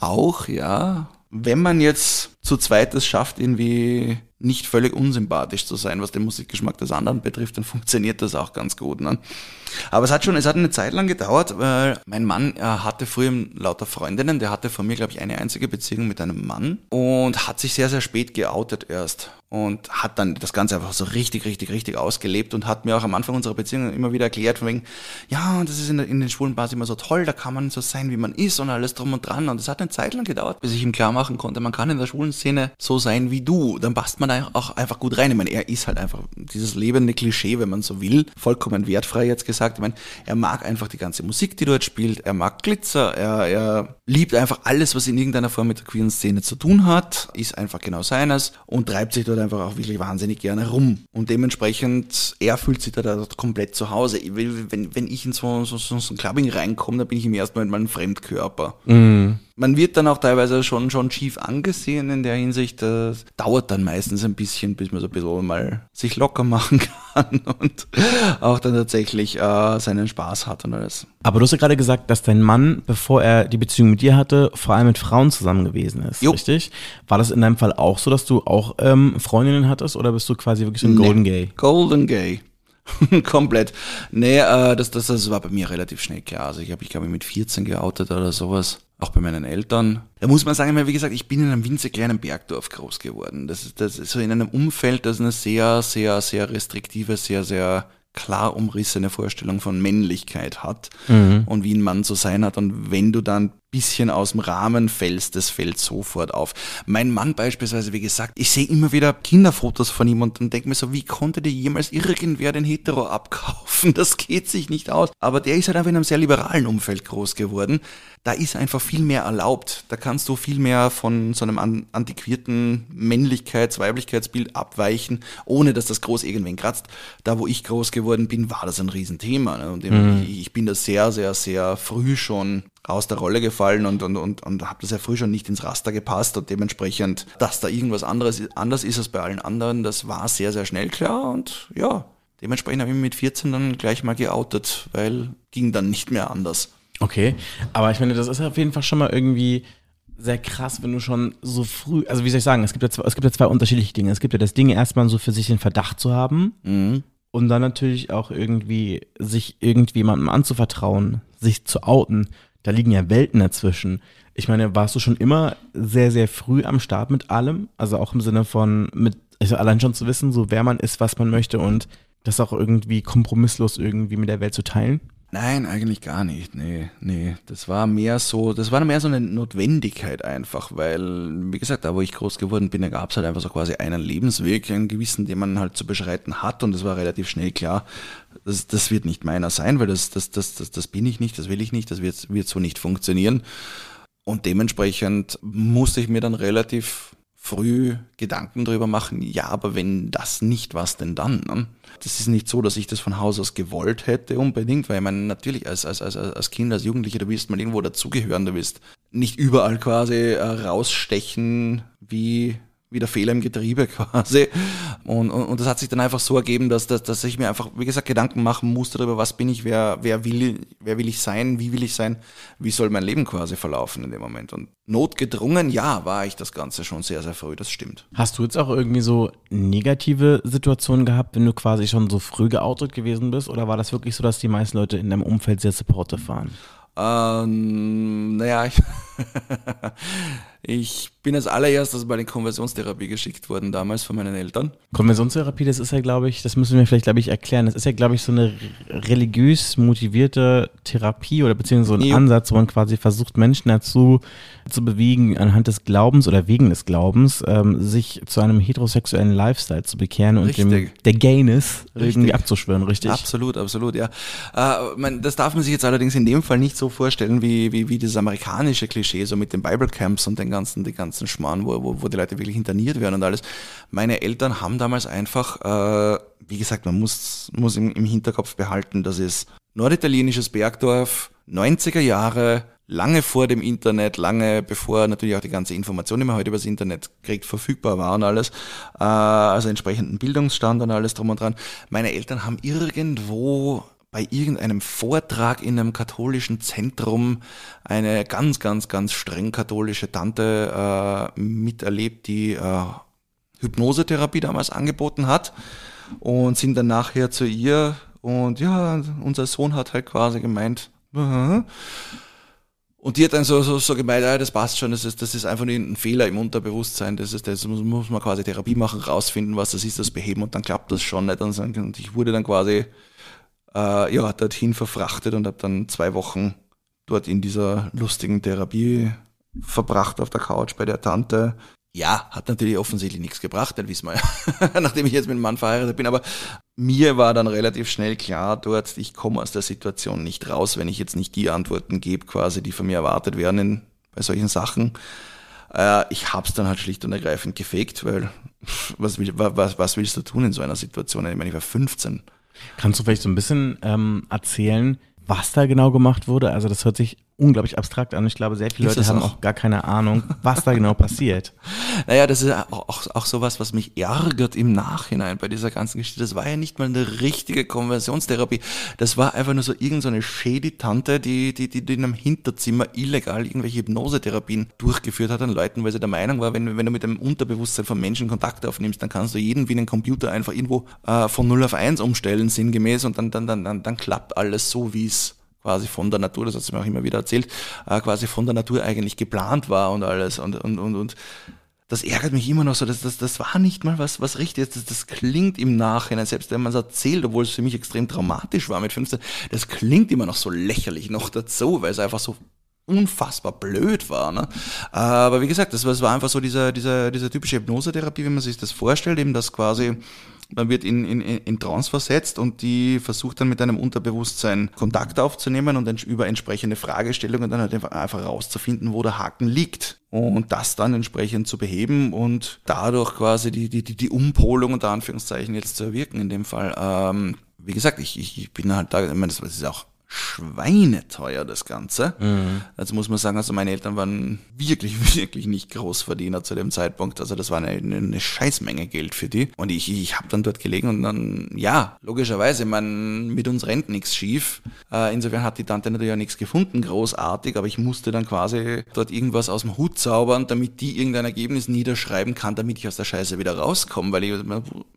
S4: auch, ja. wenn man jetzt zu zweit es schafft, irgendwie nicht völlig unsympathisch zu sein, was den Musikgeschmack des anderen betrifft, dann funktioniert das auch ganz gut. Ne? Aber es hat schon, es hat eine Zeit lang gedauert, weil mein Mann hatte früher lauter Freundinnen, der hatte von mir, glaube ich, eine einzige Beziehung mit einem Mann und hat sich sehr, sehr spät geoutet erst und hat dann das Ganze einfach so richtig, richtig, richtig ausgelebt und hat mir auch am Anfang unserer Beziehung immer wieder erklärt, von wegen, ja, das ist in, in den schwulen Bars immer so toll, da kann man so sein, wie man ist und alles drum und dran. Und es hat eine Zeit lang gedauert, bis ich ihm klar machen konnte, man kann in der schwulen Szene so sein wie du. Dann passt man auch einfach gut rein. Ich meine, er ist halt einfach dieses lebende Klischee, wenn man so will, vollkommen wertfrei jetzt gesagt. Ich meine, er mag einfach die ganze Musik, die dort spielt, er mag Glitzer, er, er liebt einfach alles, was in irgendeiner Form mit der queeren Szene zu tun hat, ist einfach genau seines und treibt sich dort einfach auch wirklich wahnsinnig gerne rum. Und dementsprechend, er fühlt sich da dort komplett zu Hause. Wenn, wenn ich in so, so, so, so ein Clubbing reinkomme, dann bin ich im ersten mal ein Fremdkörper. Mhm man wird dann auch teilweise schon, schon schief angesehen in der Hinsicht. Das dauert dann meistens ein bisschen, bis man so ein bisschen mal sich locker machen kann und auch dann tatsächlich äh, seinen Spaß hat und alles.
S3: Aber du hast ja gerade gesagt, dass dein Mann, bevor er die Beziehung mit dir hatte, vor allem mit Frauen zusammen gewesen ist, jo. richtig? War das in deinem Fall auch so, dass du auch ähm, Freundinnen hattest oder bist du quasi wirklich so ein Golden Gay?
S4: Golden Gay. Komplett. Nee, äh, das, das, das war bei mir relativ schnell klar. Also ich habe, ich glaube, mit 14 geoutet oder sowas. Auch bei meinen Eltern. Da muss man sagen, wie gesagt, ich bin in einem winzig kleinen Bergdorf groß geworden. Das, das ist so in einem Umfeld, das eine sehr, sehr, sehr restriktive, sehr, sehr klar umrissene Vorstellung von Männlichkeit hat mhm. und wie ein Mann zu sein hat. Und wenn du dann bisschen aus dem Rahmen fällst, das fällt sofort auf. Mein Mann beispielsweise, wie gesagt, ich sehe immer wieder Kinderfotos von ihm und dann denke mir so, wie konnte dir jemals irgendwer den Hetero abkaufen? Das geht sich nicht aus. Aber der ist halt einfach in einem sehr liberalen Umfeld groß geworden. Da ist einfach viel mehr erlaubt. Da kannst du viel mehr von so einem antiquierten Männlichkeits-, Weiblichkeitsbild abweichen, ohne dass das groß irgendwen kratzt. Da, wo ich groß geworden bin, war das ein Riesenthema. Ne? Und mhm. ich bin da sehr, sehr, sehr früh schon aus der Rolle gefallen und, und, und, und habe das ja früh schon nicht ins Raster gepasst und dementsprechend, dass da irgendwas anderes anders ist als bei allen anderen, das war sehr, sehr schnell klar und ja, dementsprechend habe ich mich mit 14 dann gleich mal geoutet, weil ging dann nicht mehr anders.
S3: Okay, aber ich meine, das ist auf jeden Fall schon mal irgendwie sehr krass, wenn du schon so früh, also wie soll ich sagen, es gibt ja zwei, es gibt ja zwei unterschiedliche Dinge. Es gibt ja das Ding, erstmal so für sich den Verdacht zu haben mhm. und dann natürlich auch irgendwie sich irgendjemandem anzuvertrauen, sich zu outen da liegen ja Welten dazwischen. Ich meine, warst du schon immer sehr, sehr früh am Start mit allem? Also auch im Sinne von, mit, also allein schon zu wissen, so wer man ist, was man möchte und das auch irgendwie kompromisslos irgendwie mit der Welt zu teilen?
S4: Nein, eigentlich gar nicht. Nee, nee. Das war mehr so, das war mehr so eine Notwendigkeit einfach, weil, wie gesagt, da wo ich groß geworden bin, da gab es halt einfach so quasi einen Lebensweg, einen gewissen, den man halt zu beschreiten hat und es war relativ schnell klar, das, das wird nicht meiner sein, weil das, das, das, das, das bin ich nicht, das will ich nicht, das wird, wird so nicht funktionieren. Und dementsprechend musste ich mir dann relativ früh Gedanken darüber machen, ja, aber wenn das nicht, was denn dann? Ne? Das ist nicht so, dass ich das von Haus aus gewollt hätte unbedingt, weil ich meine, natürlich als, als, als, als Kind, als Jugendlicher, du wirst mal irgendwo dazugehören, du wirst nicht überall quasi äh, rausstechen wie wieder Fehler im Getriebe quasi. Und, und, und das hat sich dann einfach so ergeben, dass, dass, dass ich mir einfach, wie gesagt, Gedanken machen musste darüber, was bin ich, wer, wer, will, wer will ich sein, wie will ich sein, wie soll mein Leben quasi verlaufen in dem Moment. Und notgedrungen, ja, war ich das Ganze schon sehr, sehr früh, das stimmt.
S3: Hast du jetzt auch irgendwie so negative Situationen gehabt, wenn du quasi schon so früh geoutet gewesen bist? Oder war das wirklich so, dass die meisten Leute in deinem Umfeld sehr supportive waren?
S4: Ähm, naja, ich, ich bin als allererstes bei der Konversionstherapie geschickt worden, damals von meinen Eltern.
S3: Konversionstherapie, das ist ja, glaube ich, das müssen wir vielleicht, glaube ich, erklären. Das ist ja, glaube ich, so eine religiös motivierte Therapie oder beziehungsweise so ein jo. Ansatz, wo man quasi versucht, Menschen dazu zu bewegen, anhand des Glaubens oder wegen des Glaubens, ähm, sich zu einem heterosexuellen Lifestyle zu bekehren und dem der Gayness irgendwie abzuschwören, richtig?
S4: Absolut, absolut, ja. Äh, man, das darf man sich jetzt allerdings in dem Fall nicht so vorstellen, wie, wie, wie das amerikanische Klischee, so mit den Bible Camps und den ganzen, die ganzen Schmarrn, wo, wo, wo die Leute wirklich interniert werden und alles. Meine Eltern haben damals einfach, äh, wie gesagt, man muss, muss im, im Hinterkopf behalten, das ist norditalienisches Bergdorf, 90er Jahre, lange vor dem Internet, lange bevor natürlich auch die ganze Information, die man heute über das Internet kriegt, verfügbar war und alles, äh, also entsprechenden Bildungsstand und alles drum und dran. Meine Eltern haben irgendwo bei irgendeinem Vortrag in einem katholischen Zentrum eine ganz, ganz, ganz streng katholische Tante äh, miterlebt, die äh, Hypnosetherapie damals angeboten hat und sind dann nachher zu ihr und ja, unser Sohn hat halt quasi gemeint, uh und die hat dann so, so, so gemeint, ja, das passt schon, das ist, das ist einfach nur ein Fehler im Unterbewusstsein, das ist, das muss, muss man quasi Therapie machen, rausfinden, was das ist, das beheben und dann klappt das schon nicht. Und ich wurde dann quasi äh, ja, dorthin verfrachtet und habe dann zwei Wochen dort in dieser lustigen Therapie verbracht auf der Couch bei der Tante. Ja, hat natürlich offensichtlich nichts gebracht, das wissen wir ja, nachdem ich jetzt mit dem Mann verheiratet bin. Aber mir war dann relativ schnell klar dort, ich komme aus der Situation nicht raus, wenn ich jetzt nicht die Antworten gebe, quasi, die von mir erwartet werden in, bei solchen Sachen. Äh, ich habe es dann halt schlicht und ergreifend gefegt, weil was, will, was, was willst du tun in so einer Situation? Ich meine, ich war 15.
S3: Kannst du vielleicht so ein bisschen ähm, erzählen, was da genau gemacht wurde? Also das hört sich unglaublich abstrakt an. Ich glaube, sehr viele Leute haben auch gar keine Ahnung, was da genau passiert.
S4: Naja, das ist auch, auch sowas, was mich ärgert im Nachhinein bei dieser ganzen Geschichte. Das war ja nicht mal eine richtige Konversionstherapie. Das war einfach nur so irgendeine so shady Tante, die, die, die, die in einem Hinterzimmer illegal irgendwelche Hypnosetherapien durchgeführt hat an Leuten, weil sie der Meinung war, wenn, wenn du mit dem Unterbewusstsein von Menschen Kontakt aufnimmst, dann kannst du jeden wie einen Computer einfach irgendwo äh, von 0 auf 1 umstellen, sinngemäß, und dann, dann, dann, dann, dann klappt alles so, wie es quasi von der Natur, das hat sie mir auch immer wieder erzählt, äh, quasi von der Natur eigentlich geplant war und alles. Und, und, und, und das ärgert mich immer noch so, dass das, das war nicht mal was, was richtig ist. Das, das klingt im Nachhinein, selbst wenn man es erzählt, obwohl es für mich extrem traumatisch war mit 15, das klingt immer noch so lächerlich noch dazu, weil es einfach so unfassbar blöd war. Ne? Aber wie gesagt, das war, das war einfach so dieser, dieser, dieser typische Hypnosetherapie, wie man sich das vorstellt, eben das quasi man wird in, in, in Trance versetzt und die versucht dann mit einem Unterbewusstsein Kontakt aufzunehmen und über entsprechende Fragestellungen dann halt einfach rauszufinden, wo der Haken liegt. Und das dann entsprechend zu beheben und dadurch quasi die, die, die, die Umpolung unter Anführungszeichen jetzt zu erwirken in dem Fall. Ähm, wie gesagt, ich, ich bin halt da, ich meine, das ist auch schweineteuer, das Ganze. Mhm. Also muss man sagen, also meine Eltern waren wirklich, wirklich nicht Großverdiener zu dem Zeitpunkt. Also das war eine, eine Scheißmenge Geld für die. Und ich, ich habe dann dort gelegen und dann, ja, logischerweise, man, mit uns rennt nichts schief. Äh, insofern hat die Tante natürlich auch nichts gefunden, großartig, aber ich musste dann quasi dort irgendwas aus dem Hut zaubern, damit die irgendein Ergebnis niederschreiben kann, damit ich aus der Scheiße wieder rauskomme, weil ich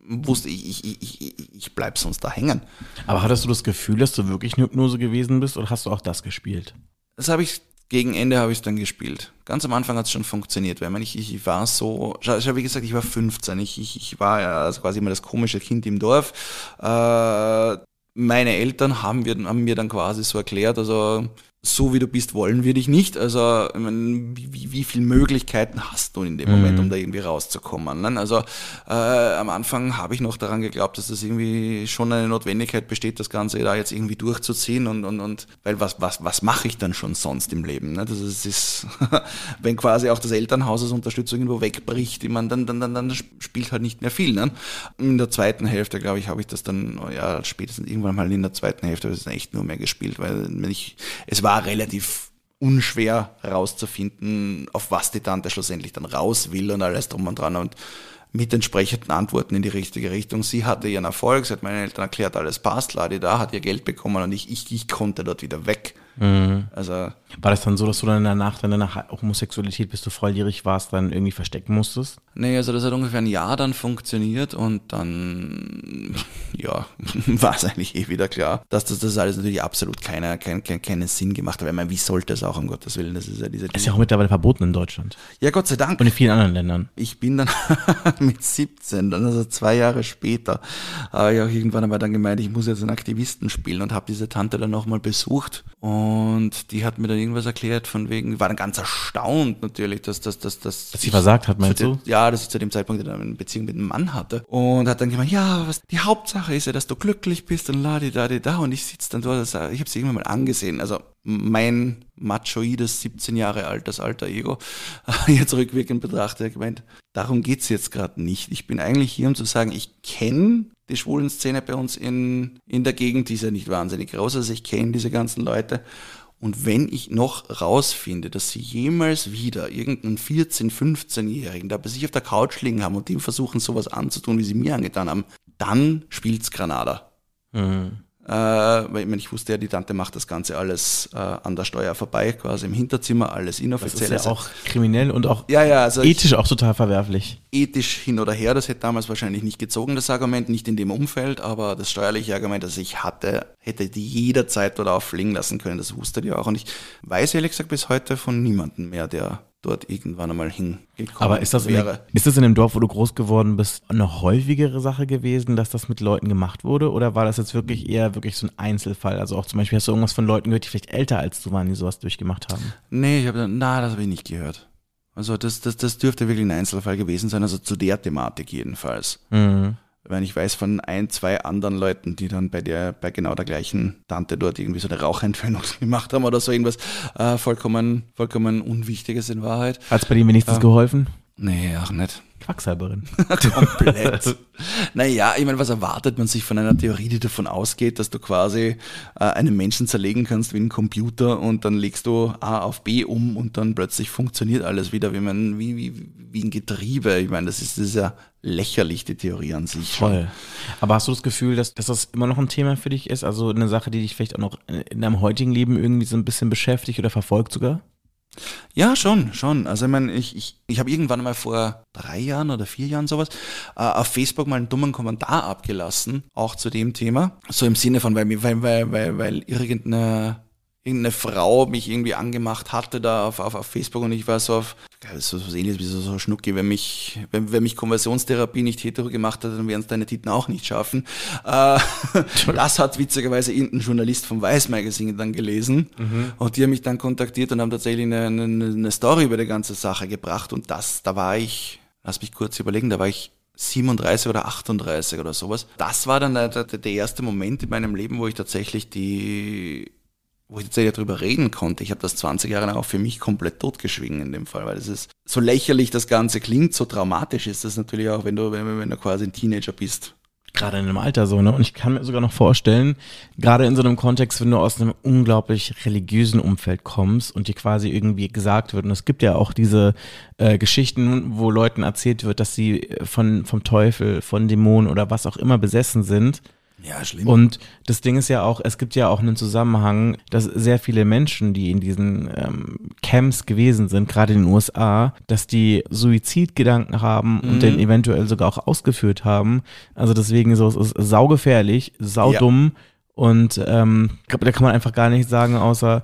S4: wusste, ich, ich, ich, ich, bleib sonst da hängen.
S3: Aber hattest du das Gefühl, dass du wirklich eine Hypnose gewesen bist oder hast du auch das gespielt?
S4: Das habe ich gegen Ende habe ich es dann gespielt. Ganz am Anfang hat es schon funktioniert, weil man, ich, ich war so, ich habe wie gesagt, ich war 15, ich, ich, ich war ja also quasi immer das komische Kind im Dorf. Äh, meine Eltern haben, wir, haben mir dann quasi so erklärt, also so wie du bist, wollen wir dich nicht. Also, meine, wie, wie viele Möglichkeiten hast du in dem Moment, um mhm. da irgendwie rauszukommen? Ne? Also, äh, am Anfang habe ich noch daran geglaubt, dass das irgendwie schon eine Notwendigkeit besteht, das Ganze da jetzt irgendwie durchzuziehen und, und, und weil was, was, was mache ich dann schon sonst im Leben? Ne? Das ist, ist wenn quasi auch das Elternhaus als Unterstützung irgendwo wegbricht, ich meine, dann, dann, dann, dann spielt halt nicht mehr viel. Ne? In der zweiten Hälfte, glaube ich, habe ich das dann, ja, spätestens irgendwann mal in der zweiten Hälfte habe ich das echt nur mehr gespielt, weil ich, es war war relativ unschwer herauszufinden, auf was die Tante schlussendlich dann raus will und alles drum und dran und mit entsprechenden Antworten in die richtige Richtung. Sie hatte ihren Erfolg, sie hat meinen Eltern erklärt, alles passt, Ladi da, hat ihr Geld bekommen und ich, ich, ich konnte dort wieder weg.
S3: Mhm. Also, war das dann so, dass du dann danach deiner Homosexualität, bis du volljährig warst, dann irgendwie verstecken musstest?
S4: Nee, also das hat ungefähr ein Jahr dann funktioniert und dann, ja, war es eigentlich eh wieder klar, dass das, das alles natürlich absolut keiner, kein, kein, keinen Sinn gemacht hat. Ich meine, wie sollte es auch, um Gottes Willen, das ist ja diese...
S3: Ist ja auch mittlerweile verboten in Deutschland.
S4: Ja, Gott sei Dank.
S3: Und in vielen anderen Ländern.
S4: Ich bin dann mit 17, dann also zwei Jahre später, habe ich auch irgendwann einmal dann gemeint, ich muss jetzt einen Aktivisten spielen und habe diese Tante dann nochmal besucht und die hat mir dann irgendwas erklärt von wegen, war dann ganz erstaunt natürlich, dass das, dass, dass,
S3: dass sie versagt hat, meinst du?
S4: Ja, dass ich zu dem Zeitpunkt eine Beziehung mit einem Mann hatte. Und hat dann gemeint, ja, was, die Hauptsache ist ja, dass du glücklich bist und la da da. Und ich sitze dann dort, ich habe sie irgendwann mal angesehen. Also mein machoides 17 Jahre altes alter Ego, jetzt rückwirkend betrachtet, gemeint, darum geht's jetzt gerade nicht. Ich bin eigentlich hier, um zu sagen, ich kenne die schwulen Szene bei uns in, in der Gegend, die ist ja nicht wahnsinnig groß, also ich kenne diese ganzen Leute. Und wenn ich noch rausfinde, dass sie jemals wieder irgendeinen 14-, 15-Jährigen da bei sich auf der Couch liegen haben und dem versuchen, sowas anzutun, wie sie mir angetan haben, dann spielt's Granada. Mhm. Äh, weil ich, meine, ich wusste ja, die Tante macht das Ganze alles äh, an der Steuer vorbei, quasi im Hinterzimmer, alles
S3: Das
S4: inoffiziell.
S3: ist ja auch kriminell und auch
S4: ja, ja, also ich,
S3: ethisch auch total verwerflich.
S4: ethisch hin oder her, das hätte damals wahrscheinlich nicht gezogen, das Argument, nicht in dem Umfeld, aber das steuerliche Argument, das ich hatte, hätte die jederzeit dort auffliegen lassen können, das wusste die auch. Und ich weiß ehrlich gesagt bis heute von niemandem mehr, der dort irgendwann einmal hingekommen
S3: Aber ist das, in,
S4: wäre.
S3: ist das in dem Dorf, wo du groß geworden bist, eine häufigere Sache gewesen, dass das mit Leuten gemacht wurde? Oder war das jetzt wirklich eher wirklich so ein Einzelfall? Also auch zum Beispiel hast du irgendwas von Leuten gehört, die vielleicht älter als du waren, die sowas durchgemacht haben?
S4: Nee, ich habe na, das habe ich nicht gehört. Also das, das, das dürfte wirklich ein Einzelfall gewesen sein, also zu der Thematik jedenfalls.
S3: Mhm.
S4: Weil ich weiß von ein, zwei anderen Leuten, die dann bei der, bei genau der gleichen Tante dort irgendwie so eine Rauchentfernung gemacht haben oder so irgendwas äh, vollkommen, vollkommen Unwichtiges in Wahrheit.
S3: Hat es bei dir wenigstens geholfen?
S4: Nee, auch nicht.
S3: Quacksalberin.
S4: Komplett. naja, ich meine, was erwartet man sich von einer Theorie, die davon ausgeht, dass du quasi äh, einen Menschen zerlegen kannst wie ein Computer und dann legst du A auf B um und dann plötzlich funktioniert alles wieder wie, man, wie, wie, wie ein Getriebe. Ich meine, das ist, das ist ja lächerlich, die Theorie an sich.
S3: Voll. Aber hast du das Gefühl, dass, dass das immer noch ein Thema für dich ist? Also eine Sache, die dich vielleicht auch noch in deinem heutigen Leben irgendwie so ein bisschen beschäftigt oder verfolgt sogar?
S4: Ja, schon, schon. Also ich meine, ich, ich, ich habe irgendwann mal vor drei Jahren oder vier Jahren sowas äh, auf Facebook mal einen dummen Kommentar abgelassen, auch zu dem Thema. So im Sinne von, weil, weil, weil, weil, weil irgendeine, irgendeine Frau mich irgendwie angemacht hatte da auf, auf, auf Facebook und ich war so auf, das ist so ähnliches wie so, so Schnucki, wenn mich, wenn, wenn mich Konversionstherapie nicht hetero gemacht hat, dann werden es deine Titen auch nicht schaffen. Äh, das hat witzigerweise irgendein Journalist vom Weiß Magazine dann gelesen und die haben mich dann kontaktiert und haben tatsächlich eine, eine, eine Story über die ganze Sache gebracht und das, da war ich, lass mich kurz überlegen, da war ich 37 oder 38 oder sowas. Das war dann der, der, der erste Moment in meinem Leben, wo ich tatsächlich die wo ich tatsächlich darüber reden konnte. Ich habe das 20 Jahre lang auch für mich komplett totgeschwiegen in dem Fall, weil es ist so lächerlich das Ganze klingt, so dramatisch ist das natürlich auch, wenn du, wenn, wenn du quasi ein Teenager bist.
S3: Gerade in einem Alter so, ne? Und ich kann mir sogar noch vorstellen, gerade in so einem Kontext, wenn du aus einem unglaublich religiösen Umfeld kommst und dir quasi irgendwie gesagt wird, und es gibt ja auch diese äh, Geschichten, wo Leuten erzählt wird, dass sie von, vom Teufel, von Dämonen oder was auch immer besessen sind.
S4: Ja, schlimm.
S3: Und das Ding ist ja auch, es gibt ja auch einen Zusammenhang, dass sehr viele Menschen, die in diesen ähm, Camps gewesen sind, gerade in den USA, dass die Suizidgedanken haben und den eventuell sogar auch ausgeführt haben. Also deswegen so, es ist saugefährlich, saudumm und ähm, da kann man einfach gar nicht sagen, außer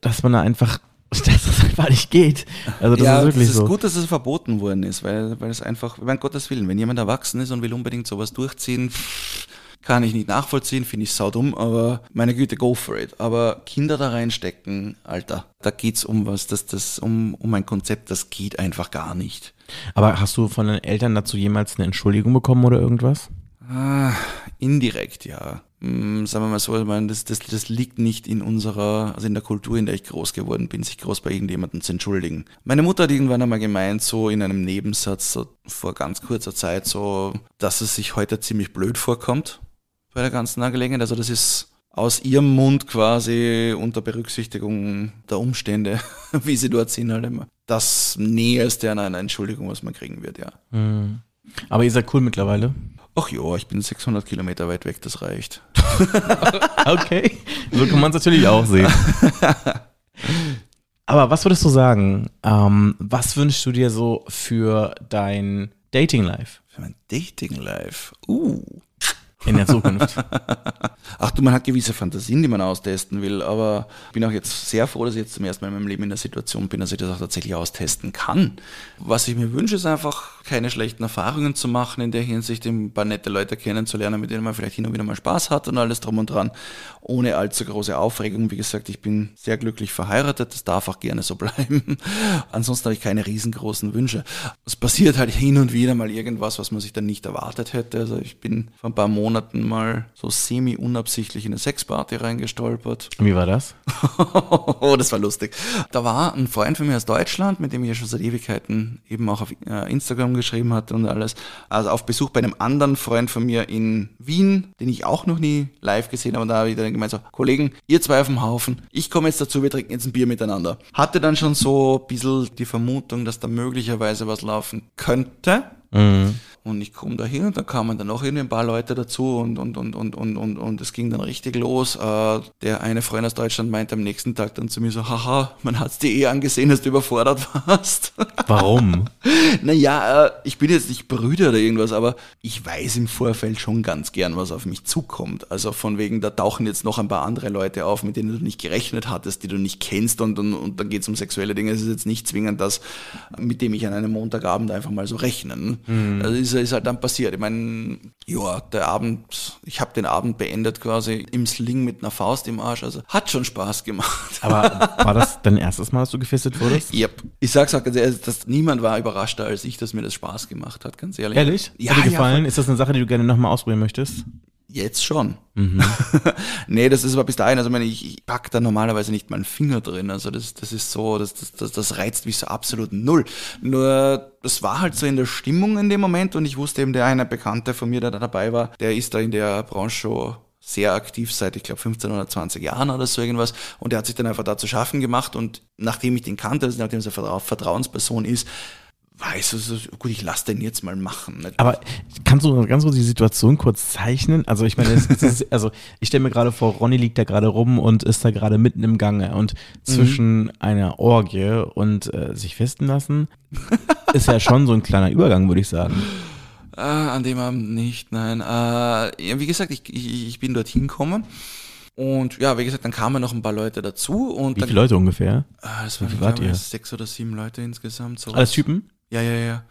S3: dass man da einfach, dass das einfach nicht geht. Also das
S4: ja,
S3: ist wirklich
S4: das ist
S3: so.
S4: gut, dass es verboten worden ist, weil, weil es einfach, wenn Gottes Willen, wenn jemand erwachsen ist und will unbedingt sowas durchziehen, pff, kann ich nicht nachvollziehen, finde ich saudumm, aber meine Güte, go for it. Aber Kinder da reinstecken, Alter, da geht's um was, das, das, um, um ein Konzept, das geht einfach gar nicht.
S3: Aber hast du von den Eltern dazu jemals eine Entschuldigung bekommen oder irgendwas?
S4: Ah, indirekt, ja. Hm, sagen wir mal so, ich meine, das, das, das liegt nicht in unserer, also in der Kultur, in der ich groß geworden bin, sich groß bei irgendjemandem zu entschuldigen. Meine Mutter hat irgendwann einmal gemeint, so in einem Nebensatz, so vor ganz kurzer Zeit, so, dass es sich heute ziemlich blöd vorkommt bei der ganzen Angelegenheit. Also das ist aus ihrem Mund quasi unter Berücksichtigung der Umstände, wie sie dort sind, halt immer. Das Näherste an einer Entschuldigung, was man kriegen wird, ja.
S3: Aber ihr seid cool mittlerweile.
S4: Ach ja, ich bin 600 Kilometer weit weg, das reicht.
S3: Okay, so kann man es natürlich auch sehen. Aber was würdest du sagen? Ähm, was wünschst du dir so für dein Dating-Life
S4: Für mein Dating-Life. Uh.
S3: In der Zukunft?
S4: Ach du, man hat gewisse Fantasien, die man austesten will, aber ich bin auch jetzt sehr froh, dass ich jetzt zum ersten Mal in meinem Leben in der Situation bin, dass ich das auch tatsächlich austesten kann. Was ich mir wünsche, ist einfach, keine schlechten Erfahrungen zu machen, in der Hinsicht ein paar nette Leute kennenzulernen, mit denen man vielleicht hin und wieder mal Spaß hat und alles drum und dran, ohne allzu große Aufregung. Wie gesagt, ich bin sehr glücklich verheiratet, das darf auch gerne so bleiben. Ansonsten habe ich keine riesengroßen Wünsche. Es passiert halt hin und wieder mal irgendwas, was man sich dann nicht erwartet hätte. Also ich bin vor ein paar Monaten mal so semi-unabsichtlich in eine Sexparty reingestolpert.
S3: Wie war das?
S4: oh, das war lustig. Da war ein Freund von mir aus Deutschland, mit dem ich ja schon seit Ewigkeiten eben auch auf äh, Instagram geschrieben hatte und alles. Also auf Besuch bei einem anderen Freund von mir in Wien, den ich auch noch nie live gesehen habe. Und da habe ich dann gemeint so, Kollegen, ihr zwei auf dem Haufen, ich komme jetzt dazu, wir trinken jetzt ein Bier miteinander. Hatte dann schon so ein bisschen die Vermutung, dass da möglicherweise was laufen könnte. Und ich komme da hin und da kamen dann noch irgendwie ein paar Leute dazu und, und, und, und, und, und, und es ging dann richtig los. Äh, der eine Freund aus Deutschland meinte am nächsten Tag dann zu mir so, haha, man hat's dir eh angesehen, dass du überfordert warst.
S3: Warum?
S4: naja, äh, ich bin jetzt nicht Brüder oder irgendwas, aber ich weiß im Vorfeld schon ganz gern, was auf mich zukommt. Also von wegen, da tauchen jetzt noch ein paar andere Leute auf, mit denen du nicht gerechnet hattest, die du nicht kennst und, und, und dann geht's um sexuelle Dinge. Es ist jetzt nicht zwingend das, mit dem ich an einem Montagabend einfach mal so rechnen. Mhm. Ist, ist, halt dann passiert. Ich meine, ja, der Abend, ich habe den Abend beendet quasi im Sling mit einer Faust im Arsch. Also hat schon Spaß gemacht.
S3: Aber war das dein erstes Mal, dass du gefistet wurdest?
S4: Yep. Ich sag's auch ganz ehrlich, dass niemand war überraschter als ich, dass mir das Spaß gemacht hat, ganz ehrlich.
S3: Ehrlich?
S4: Ja,
S3: Hat dir gefallen?
S4: ja.
S3: Ist das eine Sache, die du gerne nochmal ausprobieren möchtest?
S4: Jetzt schon. Mhm. nee, das ist aber bis dahin, also ich meine, ich, ich pack da normalerweise nicht meinen Finger drin. Also das, das ist so, das, das, das, das reizt mich so absolut null. Nur das war halt so in der Stimmung in dem Moment und ich wusste eben, der eine Bekannte von mir, der da dabei war, der ist da in der Branche schon sehr aktiv seit, ich glaube, 15 oder 20 Jahren oder so irgendwas. Und der hat sich dann einfach da zu schaffen gemacht. Und nachdem ich den kannte, also nachdem er eine Vertrauensperson ist, weiß, also, gut, ich lasse den jetzt mal machen.
S3: Aber kannst du ganz kurz die Situation kurz zeichnen? Also ich meine, ist, also ich stelle mir gerade vor, Ronny liegt da gerade rum und ist da gerade mitten im Gange und zwischen mhm. einer Orgie und äh, sich festen lassen ist ja schon so ein kleiner Übergang, würde ich sagen.
S4: Äh, an dem Abend nicht, nein. Äh, wie gesagt, ich, ich, ich bin dorthin gekommen. Und ja, wie gesagt, dann kamen noch ein paar Leute dazu. Und
S3: wie
S4: dann,
S3: viele Leute ungefähr?
S4: Äh, das waren, glaube ich, sechs oder sieben Leute insgesamt.
S3: Sowas. Alles Typen?
S4: Ja, ja, ja.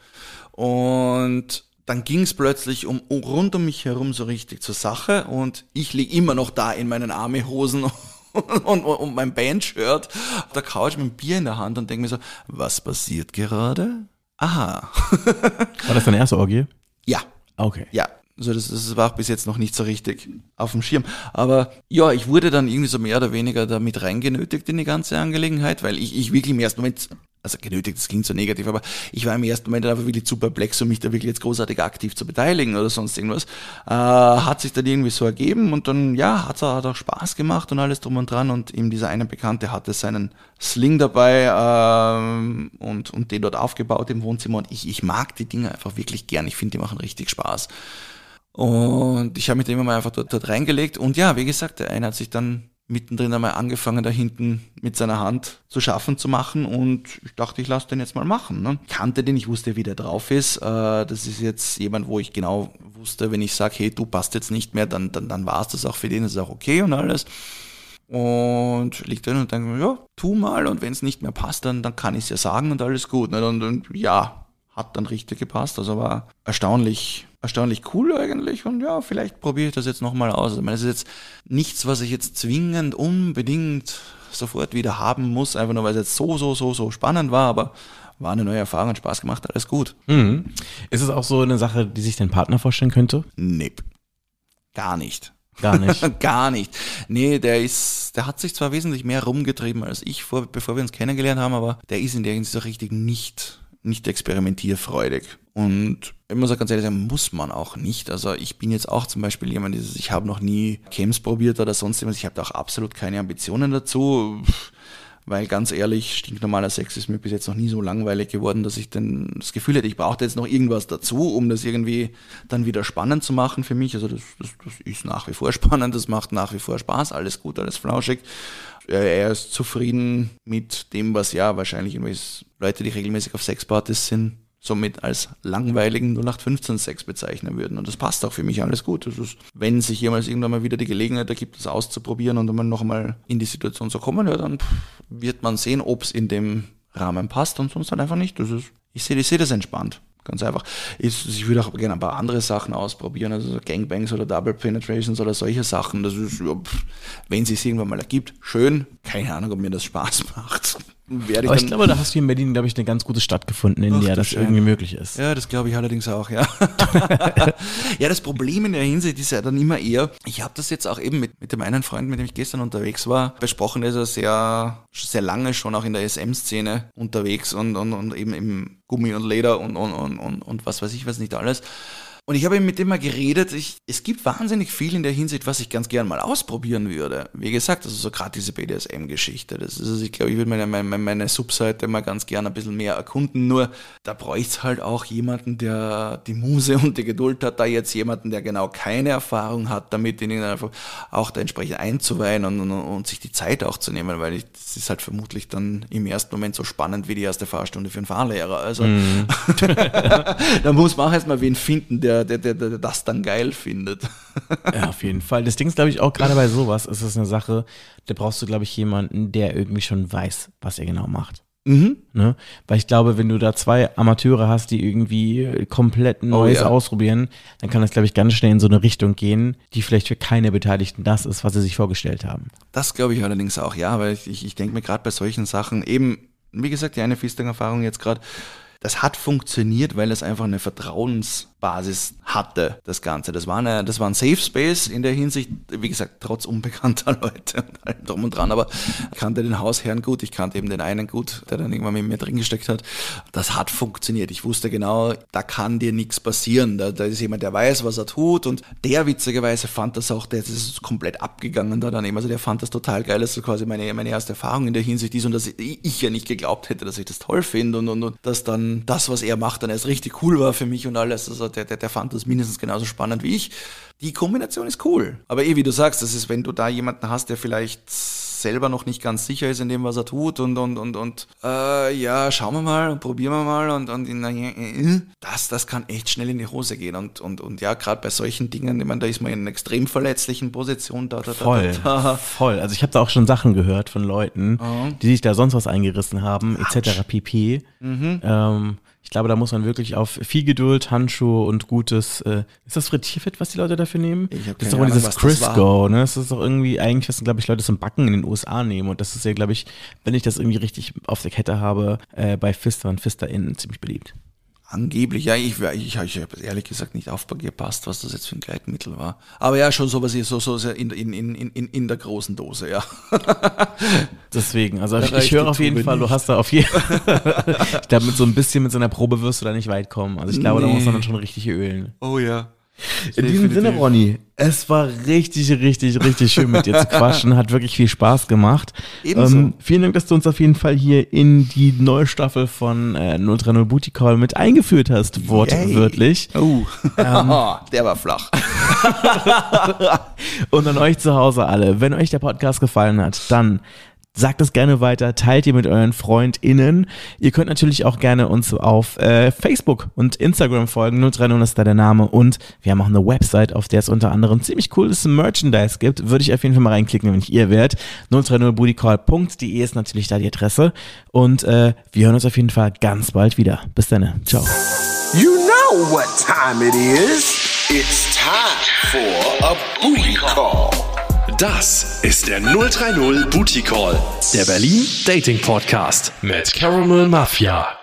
S4: Und dann ging es plötzlich um, rund um mich herum so richtig zur Sache und ich lieg immer noch da in meinen Armehosen und, und, und mein Bandshirt auf der Couch mit einem Bier in der Hand und denke mir so, was passiert gerade? Aha.
S3: War das deine erste Orgie?
S4: Ja.
S3: Okay.
S4: Ja. Also das, das war auch bis jetzt noch nicht so richtig auf dem Schirm. Aber ja, ich wurde dann irgendwie so mehr oder weniger damit reingenötigt in die ganze Angelegenheit, weil ich, ich wirklich im ersten Moment also genötigt, das klingt so negativ, aber ich war im ersten Moment einfach wirklich zu perplex, um mich da wirklich jetzt großartig aktiv zu beteiligen oder sonst irgendwas. Äh, hat sich dann irgendwie so ergeben und dann, ja, hat hat auch Spaß gemacht und alles drum und dran und eben dieser eine Bekannte hatte seinen Sling dabei ähm, und, und den dort aufgebaut im Wohnzimmer und ich, ich mag die Dinge einfach wirklich gern, ich finde, die machen richtig Spaß. Und ich habe mich dem immer einfach dort, dort reingelegt und ja, wie gesagt, der eine hat sich dann mittendrin einmal angefangen, da hinten mit seiner Hand zu schaffen zu machen und ich dachte, ich lasse den jetzt mal machen. Ne? Ich kannte den, ich wusste, wie der drauf ist. Äh, das ist jetzt jemand, wo ich genau wusste, wenn ich sage, hey, du passt jetzt nicht mehr, dann, dann, dann war es das auch für den, das ist auch okay und alles. Und liegt drin und denke mir, ja, tu mal und wenn es nicht mehr passt, dann, dann kann ich es ja sagen und alles gut. Ne? Und, und ja, hat dann richtig gepasst. Also war erstaunlich erstaunlich cool eigentlich und ja, vielleicht probiere ich das jetzt nochmal aus. Ich meine, es ist jetzt nichts, was ich jetzt zwingend unbedingt sofort wieder haben muss, einfach nur weil es jetzt so, so, so, so spannend war, aber war eine neue Erfahrung, Spaß gemacht, alles gut.
S3: Mhm. Ist es auch so eine Sache, die sich dein Partner vorstellen könnte?
S4: Nee. Gar nicht.
S3: Gar nicht.
S4: Gar nicht. Nee, der ist, der hat sich zwar wesentlich mehr rumgetrieben als ich, vor, bevor wir uns kennengelernt haben, aber der ist in der Hinsicht so richtig nicht, nicht experimentierfreudig. Und ich muss auch ganz ehrlich sagen, muss man auch nicht. Also ich bin jetzt auch zum Beispiel jemand, ich habe noch nie Chems probiert oder sonst irgendwas. Ich habe auch absolut keine Ambitionen dazu. Weil ganz ehrlich, stinknormaler Sex ist mir bis jetzt noch nie so langweilig geworden, dass ich dann das Gefühl hätte, ich brauchte jetzt noch irgendwas dazu, um das irgendwie dann wieder spannend zu machen für mich. Also das, das, das ist nach wie vor spannend, das macht nach wie vor Spaß, alles gut, alles flauschig. Er ist zufrieden mit dem, was ja wahrscheinlich Leute, die regelmäßig auf Sexpartys sind, somit als langweiligen 0815-Sex bezeichnen würden. Und das passt auch für mich alles gut. Ist, wenn sich jemals irgendwann mal wieder die Gelegenheit ergibt, das auszuprobieren und dann noch einmal in die Situation zu kommen, ja, dann wird man sehen, ob es in dem Rahmen passt und sonst halt einfach nicht. Das ist, ich sehe ich seh das entspannt. Ganz einfach. Ich, ich würde auch gerne ein paar andere Sachen ausprobieren, also Gangbangs oder Double Penetrations oder solche Sachen. Das ist, ja, wenn es sich irgendwann mal ergibt, schön. Keine Ahnung, ob mir das Spaß macht
S3: werde ich. Aber ich glaube, da hast du in Berlin, glaube ich, eine ganz gute Stadt gefunden, in Ach, der das irgendwie möglich ist.
S4: Ja, das glaube ich allerdings auch, ja. ja, das Problem in der Hinsicht ist ja dann immer eher, ich habe das jetzt auch eben mit, mit dem einen Freund, mit dem ich gestern unterwegs war, besprochen, ist ja sehr, sehr lange schon auch in der SM-Szene unterwegs und, und, und eben im Gummi und Leder und, und, und, und, und was weiß ich was nicht alles. Und ich habe eben mit dem mal geredet. Ich, es gibt wahnsinnig viel in der Hinsicht, was ich ganz gern mal ausprobieren würde. Wie gesagt, also so gerade diese BDSM-Geschichte. Das ist, also ich glaube, ich würde meine, meine, meine Subseite mal ganz gern ein bisschen mehr erkunden. Nur da bräuchte es halt auch jemanden, der die Muse und die Geduld hat, da jetzt jemanden, der genau keine Erfahrung hat, damit ihn einfach auch da entsprechend einzuweihen und, und, und sich die Zeit auch zu nehmen, weil ich, das ist halt vermutlich dann im ersten Moment so spannend wie die erste Fahrstunde für einen Fahrlehrer. Also mm. da muss man auch erstmal wen finden, der der, der, der, der das dann geil findet.
S3: ja, auf jeden Fall. Das Ding ist, glaube ich, auch gerade bei sowas ist es eine Sache, da brauchst du, glaube ich, jemanden, der irgendwie schon weiß, was er genau macht. Mhm. Ne? Weil ich glaube, wenn du da zwei Amateure hast, die irgendwie komplett oh Neues oh, ja. ausprobieren, dann kann das, glaube ich, ganz schnell in so eine Richtung gehen, die vielleicht für keine Beteiligten das ist, was sie sich vorgestellt haben.
S4: Das glaube ich allerdings auch, ja, weil ich, ich, denke mir gerade bei solchen Sachen eben, wie gesagt, die eine Fisting-Erfahrung jetzt gerade, das hat funktioniert, weil es einfach eine Vertrauensbasis hatte, das Ganze. Das war, eine, das war ein Safe Space in der Hinsicht, wie gesagt, trotz unbekannter Leute und allem drum und dran, aber ich kannte den Hausherrn gut, ich kannte eben den einen gut, der dann irgendwann mit mir drin gesteckt hat. Das hat funktioniert. Ich wusste genau, da kann dir nichts passieren. Da, da ist jemand, der weiß, was er tut und der witzigerweise fand das auch, der ist komplett abgegangen da daneben. Also der fand das total geil, dass so quasi meine, meine erste Erfahrung in der Hinsicht ist und dass ich ja nicht geglaubt hätte, dass ich das toll finde und, und, und dass dann das, was er macht, dann erst richtig cool war für mich und alles. Also der, der, der fand das mindestens genauso spannend wie ich. Die Kombination ist cool. Aber eh, wie du sagst, das ist, wenn du da jemanden hast, der vielleicht selber noch nicht ganz sicher ist in dem, was er tut und und und und äh, ja, schauen wir mal und probieren wir mal und, und äh, das, das kann echt schnell in die Hose gehen und und und ja, gerade bei solchen Dingen, ich meine, da ist man in einer extrem verletzlichen Position. Da, da,
S3: voll, da, da, voll. Also ich habe da auch schon Sachen gehört von Leuten, oh. die sich da sonst was eingerissen haben, etc. pp. Mhm. Ähm, ich glaube, da muss man wirklich auf viel Geduld, Handschuhe und gutes. Äh, ist das Frittierfett, was die Leute dafür nehmen? Ich das ist doch Ahnung, dieses Crisco, ne? Das ist doch irgendwie eigentlich, was glaube ich Leute zum Backen in den USA nehmen. Und das ist ja, glaube ich, wenn ich das irgendwie richtig auf der Kette habe, äh, bei Fister und Fister innen ziemlich beliebt.
S4: Angeblich, ja, ich, ich, ich habe ehrlich gesagt nicht aufgepasst, was das jetzt für ein Gleitmittel war. Aber ja, schon sowas so, so in, in, in, in, in der großen Dose, ja.
S3: Deswegen, also ich, ich höre auf jeden Fall, nicht. du hast da auf jeden Fall, ich glaube, mit so ein bisschen mit so einer Probe wirst du da nicht weit kommen. Also ich glaube, nee. da muss man dann schon richtig ölen.
S4: Oh ja.
S3: In diesem Sinne, Ronny, es war richtig, richtig, richtig schön mit dir zu quatschen. Hat wirklich viel Spaß gemacht. Ebenso. Ähm, vielen Dank, dass du uns auf jeden Fall hier in die neue Staffel von äh, 030 Booty Call mit eingeführt hast, wortwörtlich.
S4: Oh, ähm, der war flach.
S3: Und an euch zu Hause alle, wenn euch der Podcast gefallen hat, dann Sagt es gerne weiter, teilt ihr mit euren FreundInnen. Ihr könnt natürlich auch gerne uns auf äh, Facebook und Instagram folgen. 030 ist da der Name. Und wir haben auch eine Website, auf der es unter anderem ziemlich cooles Merchandise gibt. Würde ich auf jeden Fall mal reinklicken, wenn ich ihr wärt. 030bootycall.de ist natürlich da die Adresse. Und äh, wir hören uns auf jeden Fall ganz bald wieder. Bis dann. Ciao.
S1: You know what time it is. It's time for a booty call.
S2: Das ist der 030 Booty Call, der Berlin Dating Podcast mit Caramel Mafia.